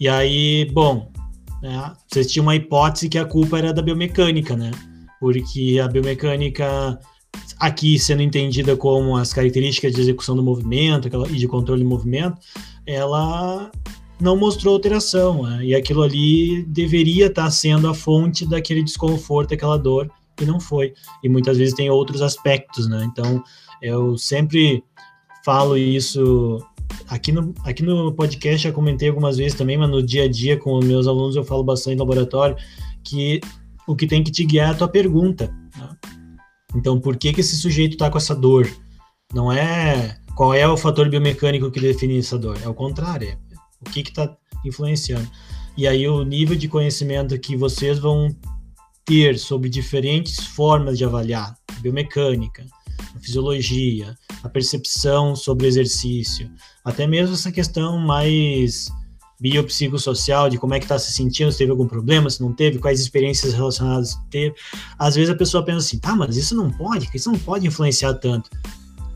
E aí, bom, né, vocês tinham uma hipótese que a culpa era da biomecânica, né? Porque a biomecânica aqui sendo entendida como as características de execução do movimento e de controle do movimento, ela não mostrou alteração, né? e aquilo ali deveria estar sendo a fonte daquele desconforto, aquela dor, e não foi. E muitas vezes tem outros aspectos, né? Então, eu sempre falo isso aqui no, aqui no podcast, já comentei algumas vezes também, mas no dia a dia com os meus alunos eu falo bastante no laboratório, que o que tem que te guiar é a tua pergunta. Né? Então, por que, que esse sujeito está com essa dor? Não é qual é o fator biomecânico que define essa dor, é o contrário, é o que está influenciando. E aí o nível de conhecimento que vocês vão ter sobre diferentes formas de avaliar biomecânica, a fisiologia, a percepção sobre o exercício, até mesmo essa questão mais biopsicossocial, de como é que está se sentindo, se teve algum problema, se não teve, quais experiências relacionadas teve. Às vezes a pessoa pensa assim, tá, mas isso não pode, isso não pode influenciar tanto.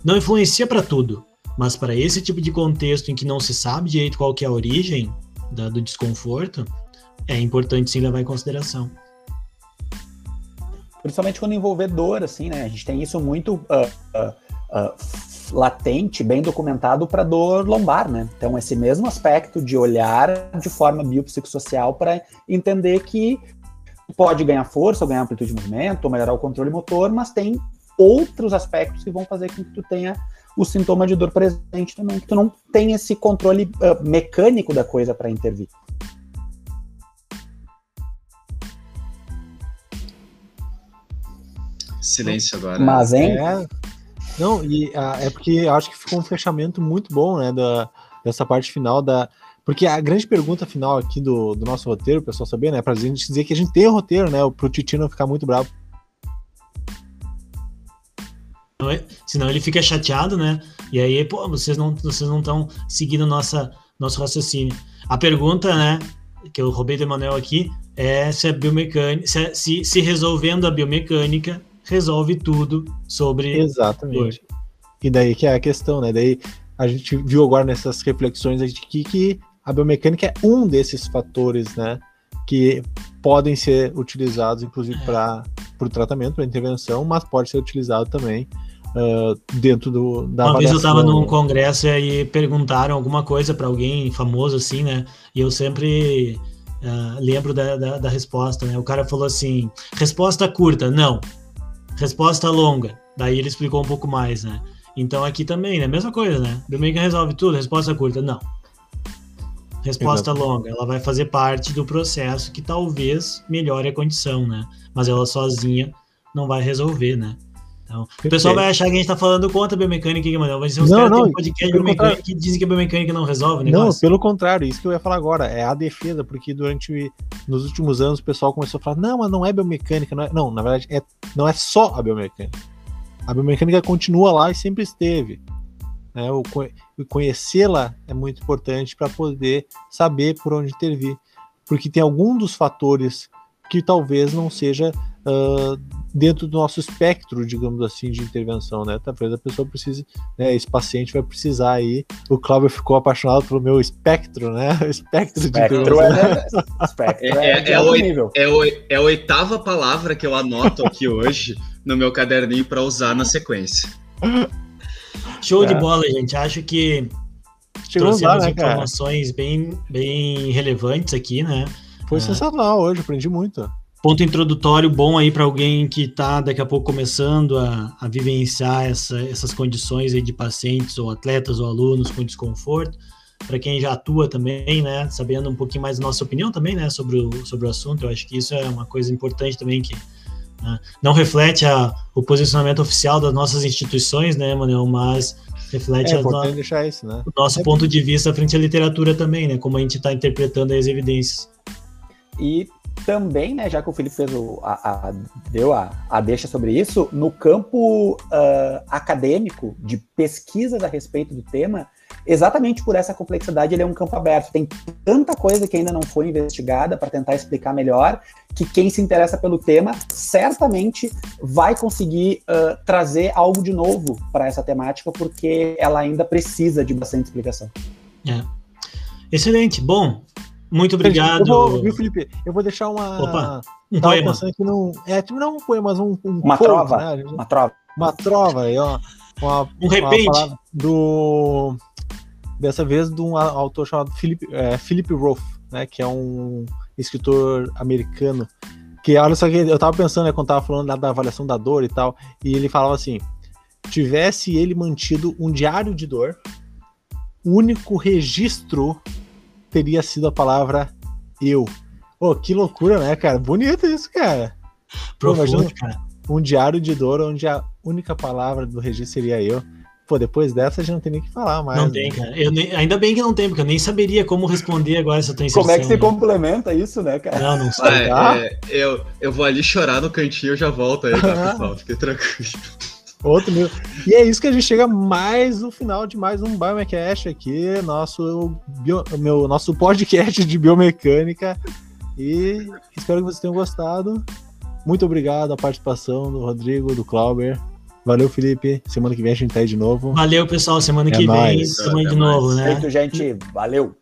Não influencia para tudo, mas para esse tipo de contexto em que não se sabe direito qual que é a origem da, do desconforto, é importante sim levar em consideração. Principalmente quando envolver dor, assim, né? A gente tem isso muito uh, uh, uh, latente, bem documentado para dor lombar, né? Então, esse mesmo aspecto de olhar de forma biopsicossocial para entender que pode ganhar força, ou ganhar amplitude de movimento, ou melhorar o controle motor, mas tem outros aspectos que vão fazer com que tu tenha o sintoma de dor presente também, que tu não tem esse controle mecânico da coisa para intervir. Silêncio agora. Mas, hein? É, não, e ah, é porque acho que ficou um fechamento muito bom, né, da, dessa parte final da... Porque a grande pergunta final aqui do, do nosso roteiro, o pessoal saber, né, pra gente dizer que a gente tem o roteiro, né, pro Titi não ficar muito bravo. Senão ele fica chateado, né? E aí, pô, vocês não vocês não estão seguindo nossa nosso raciocínio. A pergunta, né, que eu roubei do Emanuel aqui, é se a biomecânica, se, se, se resolvendo a biomecânica, resolve tudo sobre. Exatamente. Dor. E daí que é a questão, né? Daí a gente viu agora nessas reflexões de que, que a biomecânica é um desses fatores, né? Que podem ser utilizados, inclusive, é. para o tratamento, para intervenção, mas pode ser utilizado também uh, dentro do, da Uma vez eu estava num congresso e aí perguntaram alguma coisa para alguém famoso, assim, né? E eu sempre uh, lembro da, da, da resposta, né? O cara falou assim: resposta curta, não. Resposta longa. Daí ele explicou um pouco mais, né? Então aqui também, né? Mesma coisa, né? Biomecânica resolve tudo, resposta curta, não. Resposta Exato. longa, ela vai fazer parte do processo que talvez melhore a condição, né? Mas ela sozinha não vai resolver, né? Então, o pessoal vai achar que a gente tá falando contra a biomecânica, mano. Vai ser uns caras que podcast biomecânica que dizem que a biomecânica não resolve, né? Não, pelo contrário, isso que eu ia falar agora, é a defesa, porque durante nos últimos anos o pessoal começou a falar, não, mas não é biomecânica, não é. Não, na verdade, é, não é só a biomecânica. A biomecânica continua lá e sempre esteve. Né? O, conhecê-la é muito importante para poder saber por onde intervir. Porque tem algum dos fatores que talvez não seja uh, dentro do nosso espectro, digamos assim, de intervenção, né? Talvez a pessoa precise, né? Esse paciente vai precisar aí. O Cláudio ficou apaixonado pelo meu espectro, né? O espectro, espectro de intervenção. É, espectro é, é, é, é, é, o, é a oitava palavra que eu anoto aqui hoje no meu caderninho para usar na sequência. Show de é. bola, gente. Acho que Chegou trouxemos né, informações bem, bem relevantes aqui, né? Foi é. sensacional hoje, aprendi muito ponto introdutório bom aí para alguém que está daqui a pouco começando a, a vivenciar essa, essas condições aí de pacientes ou atletas ou alunos com desconforto. Para quem já atua também, né, sabendo um pouquinho mais da nossa opinião também, né, sobre o, sobre o assunto, eu acho que isso é uma coisa importante também que né, não reflete a, o posicionamento oficial das nossas instituições, né, Manuel, mas reflete é, no, isso, né? o nosso é ponto de vista frente à literatura também, né, como a gente está interpretando as evidências. E também, né, já que o Felipe fez o, a, a, deu a, a deixa sobre isso, no campo uh, acadêmico de pesquisas a respeito do tema, exatamente por essa complexidade, ele é um campo aberto. Tem tanta coisa que ainda não foi investigada para tentar explicar melhor, que quem se interessa pelo tema certamente vai conseguir uh, trazer algo de novo para essa temática, porque ela ainda precisa de bastante explicação. É. Excelente. Bom, muito obrigado. Eu vou, viu, Felipe? Eu vou deixar uma. Opa, um poema. Que não, é, tipo, não um poema, mas um. um uma, trova, né? uma trova. Uma trova. Aí, ó, uma, um repente. do dessa vez de um autor chamado Philip, é, Philip Roth, né, que é um escritor americano, que olha só que eu tava pensando, né, quando tava falando da avaliação da dor e tal, e ele falava assim, tivesse ele mantido um diário de dor, o único registro teria sido a palavra eu. Pô, que loucura, né, cara? Bonito isso, cara. Profundo, Pô, cara. Um diário de dor onde a única palavra do registro seria eu. Pô, depois dessa a gente não tem nem que falar mais. Não né? tem, cara. Eu nem, ainda bem que não tem, porque eu nem saberia como responder agora essa tua inserção. Como é que você né? complementa isso, né, cara? Não, não sei. Ah, é, é, eu, eu vou ali chorar no cantinho e já volto aí, tá, pessoal? Fique tranquilo. Outro meu. E é isso que a gente chega mais no final de mais um Biomecast aqui, nosso, bio, meu, nosso podcast de biomecânica. E espero que vocês tenham gostado. Muito obrigado a participação do Rodrigo, do Clauber. Valeu, Felipe. Semana que vem a gente tá aí de novo. Valeu, pessoal. Semana é que nóis. vem estamos aí de novo, né? Feito, gente. Valeu.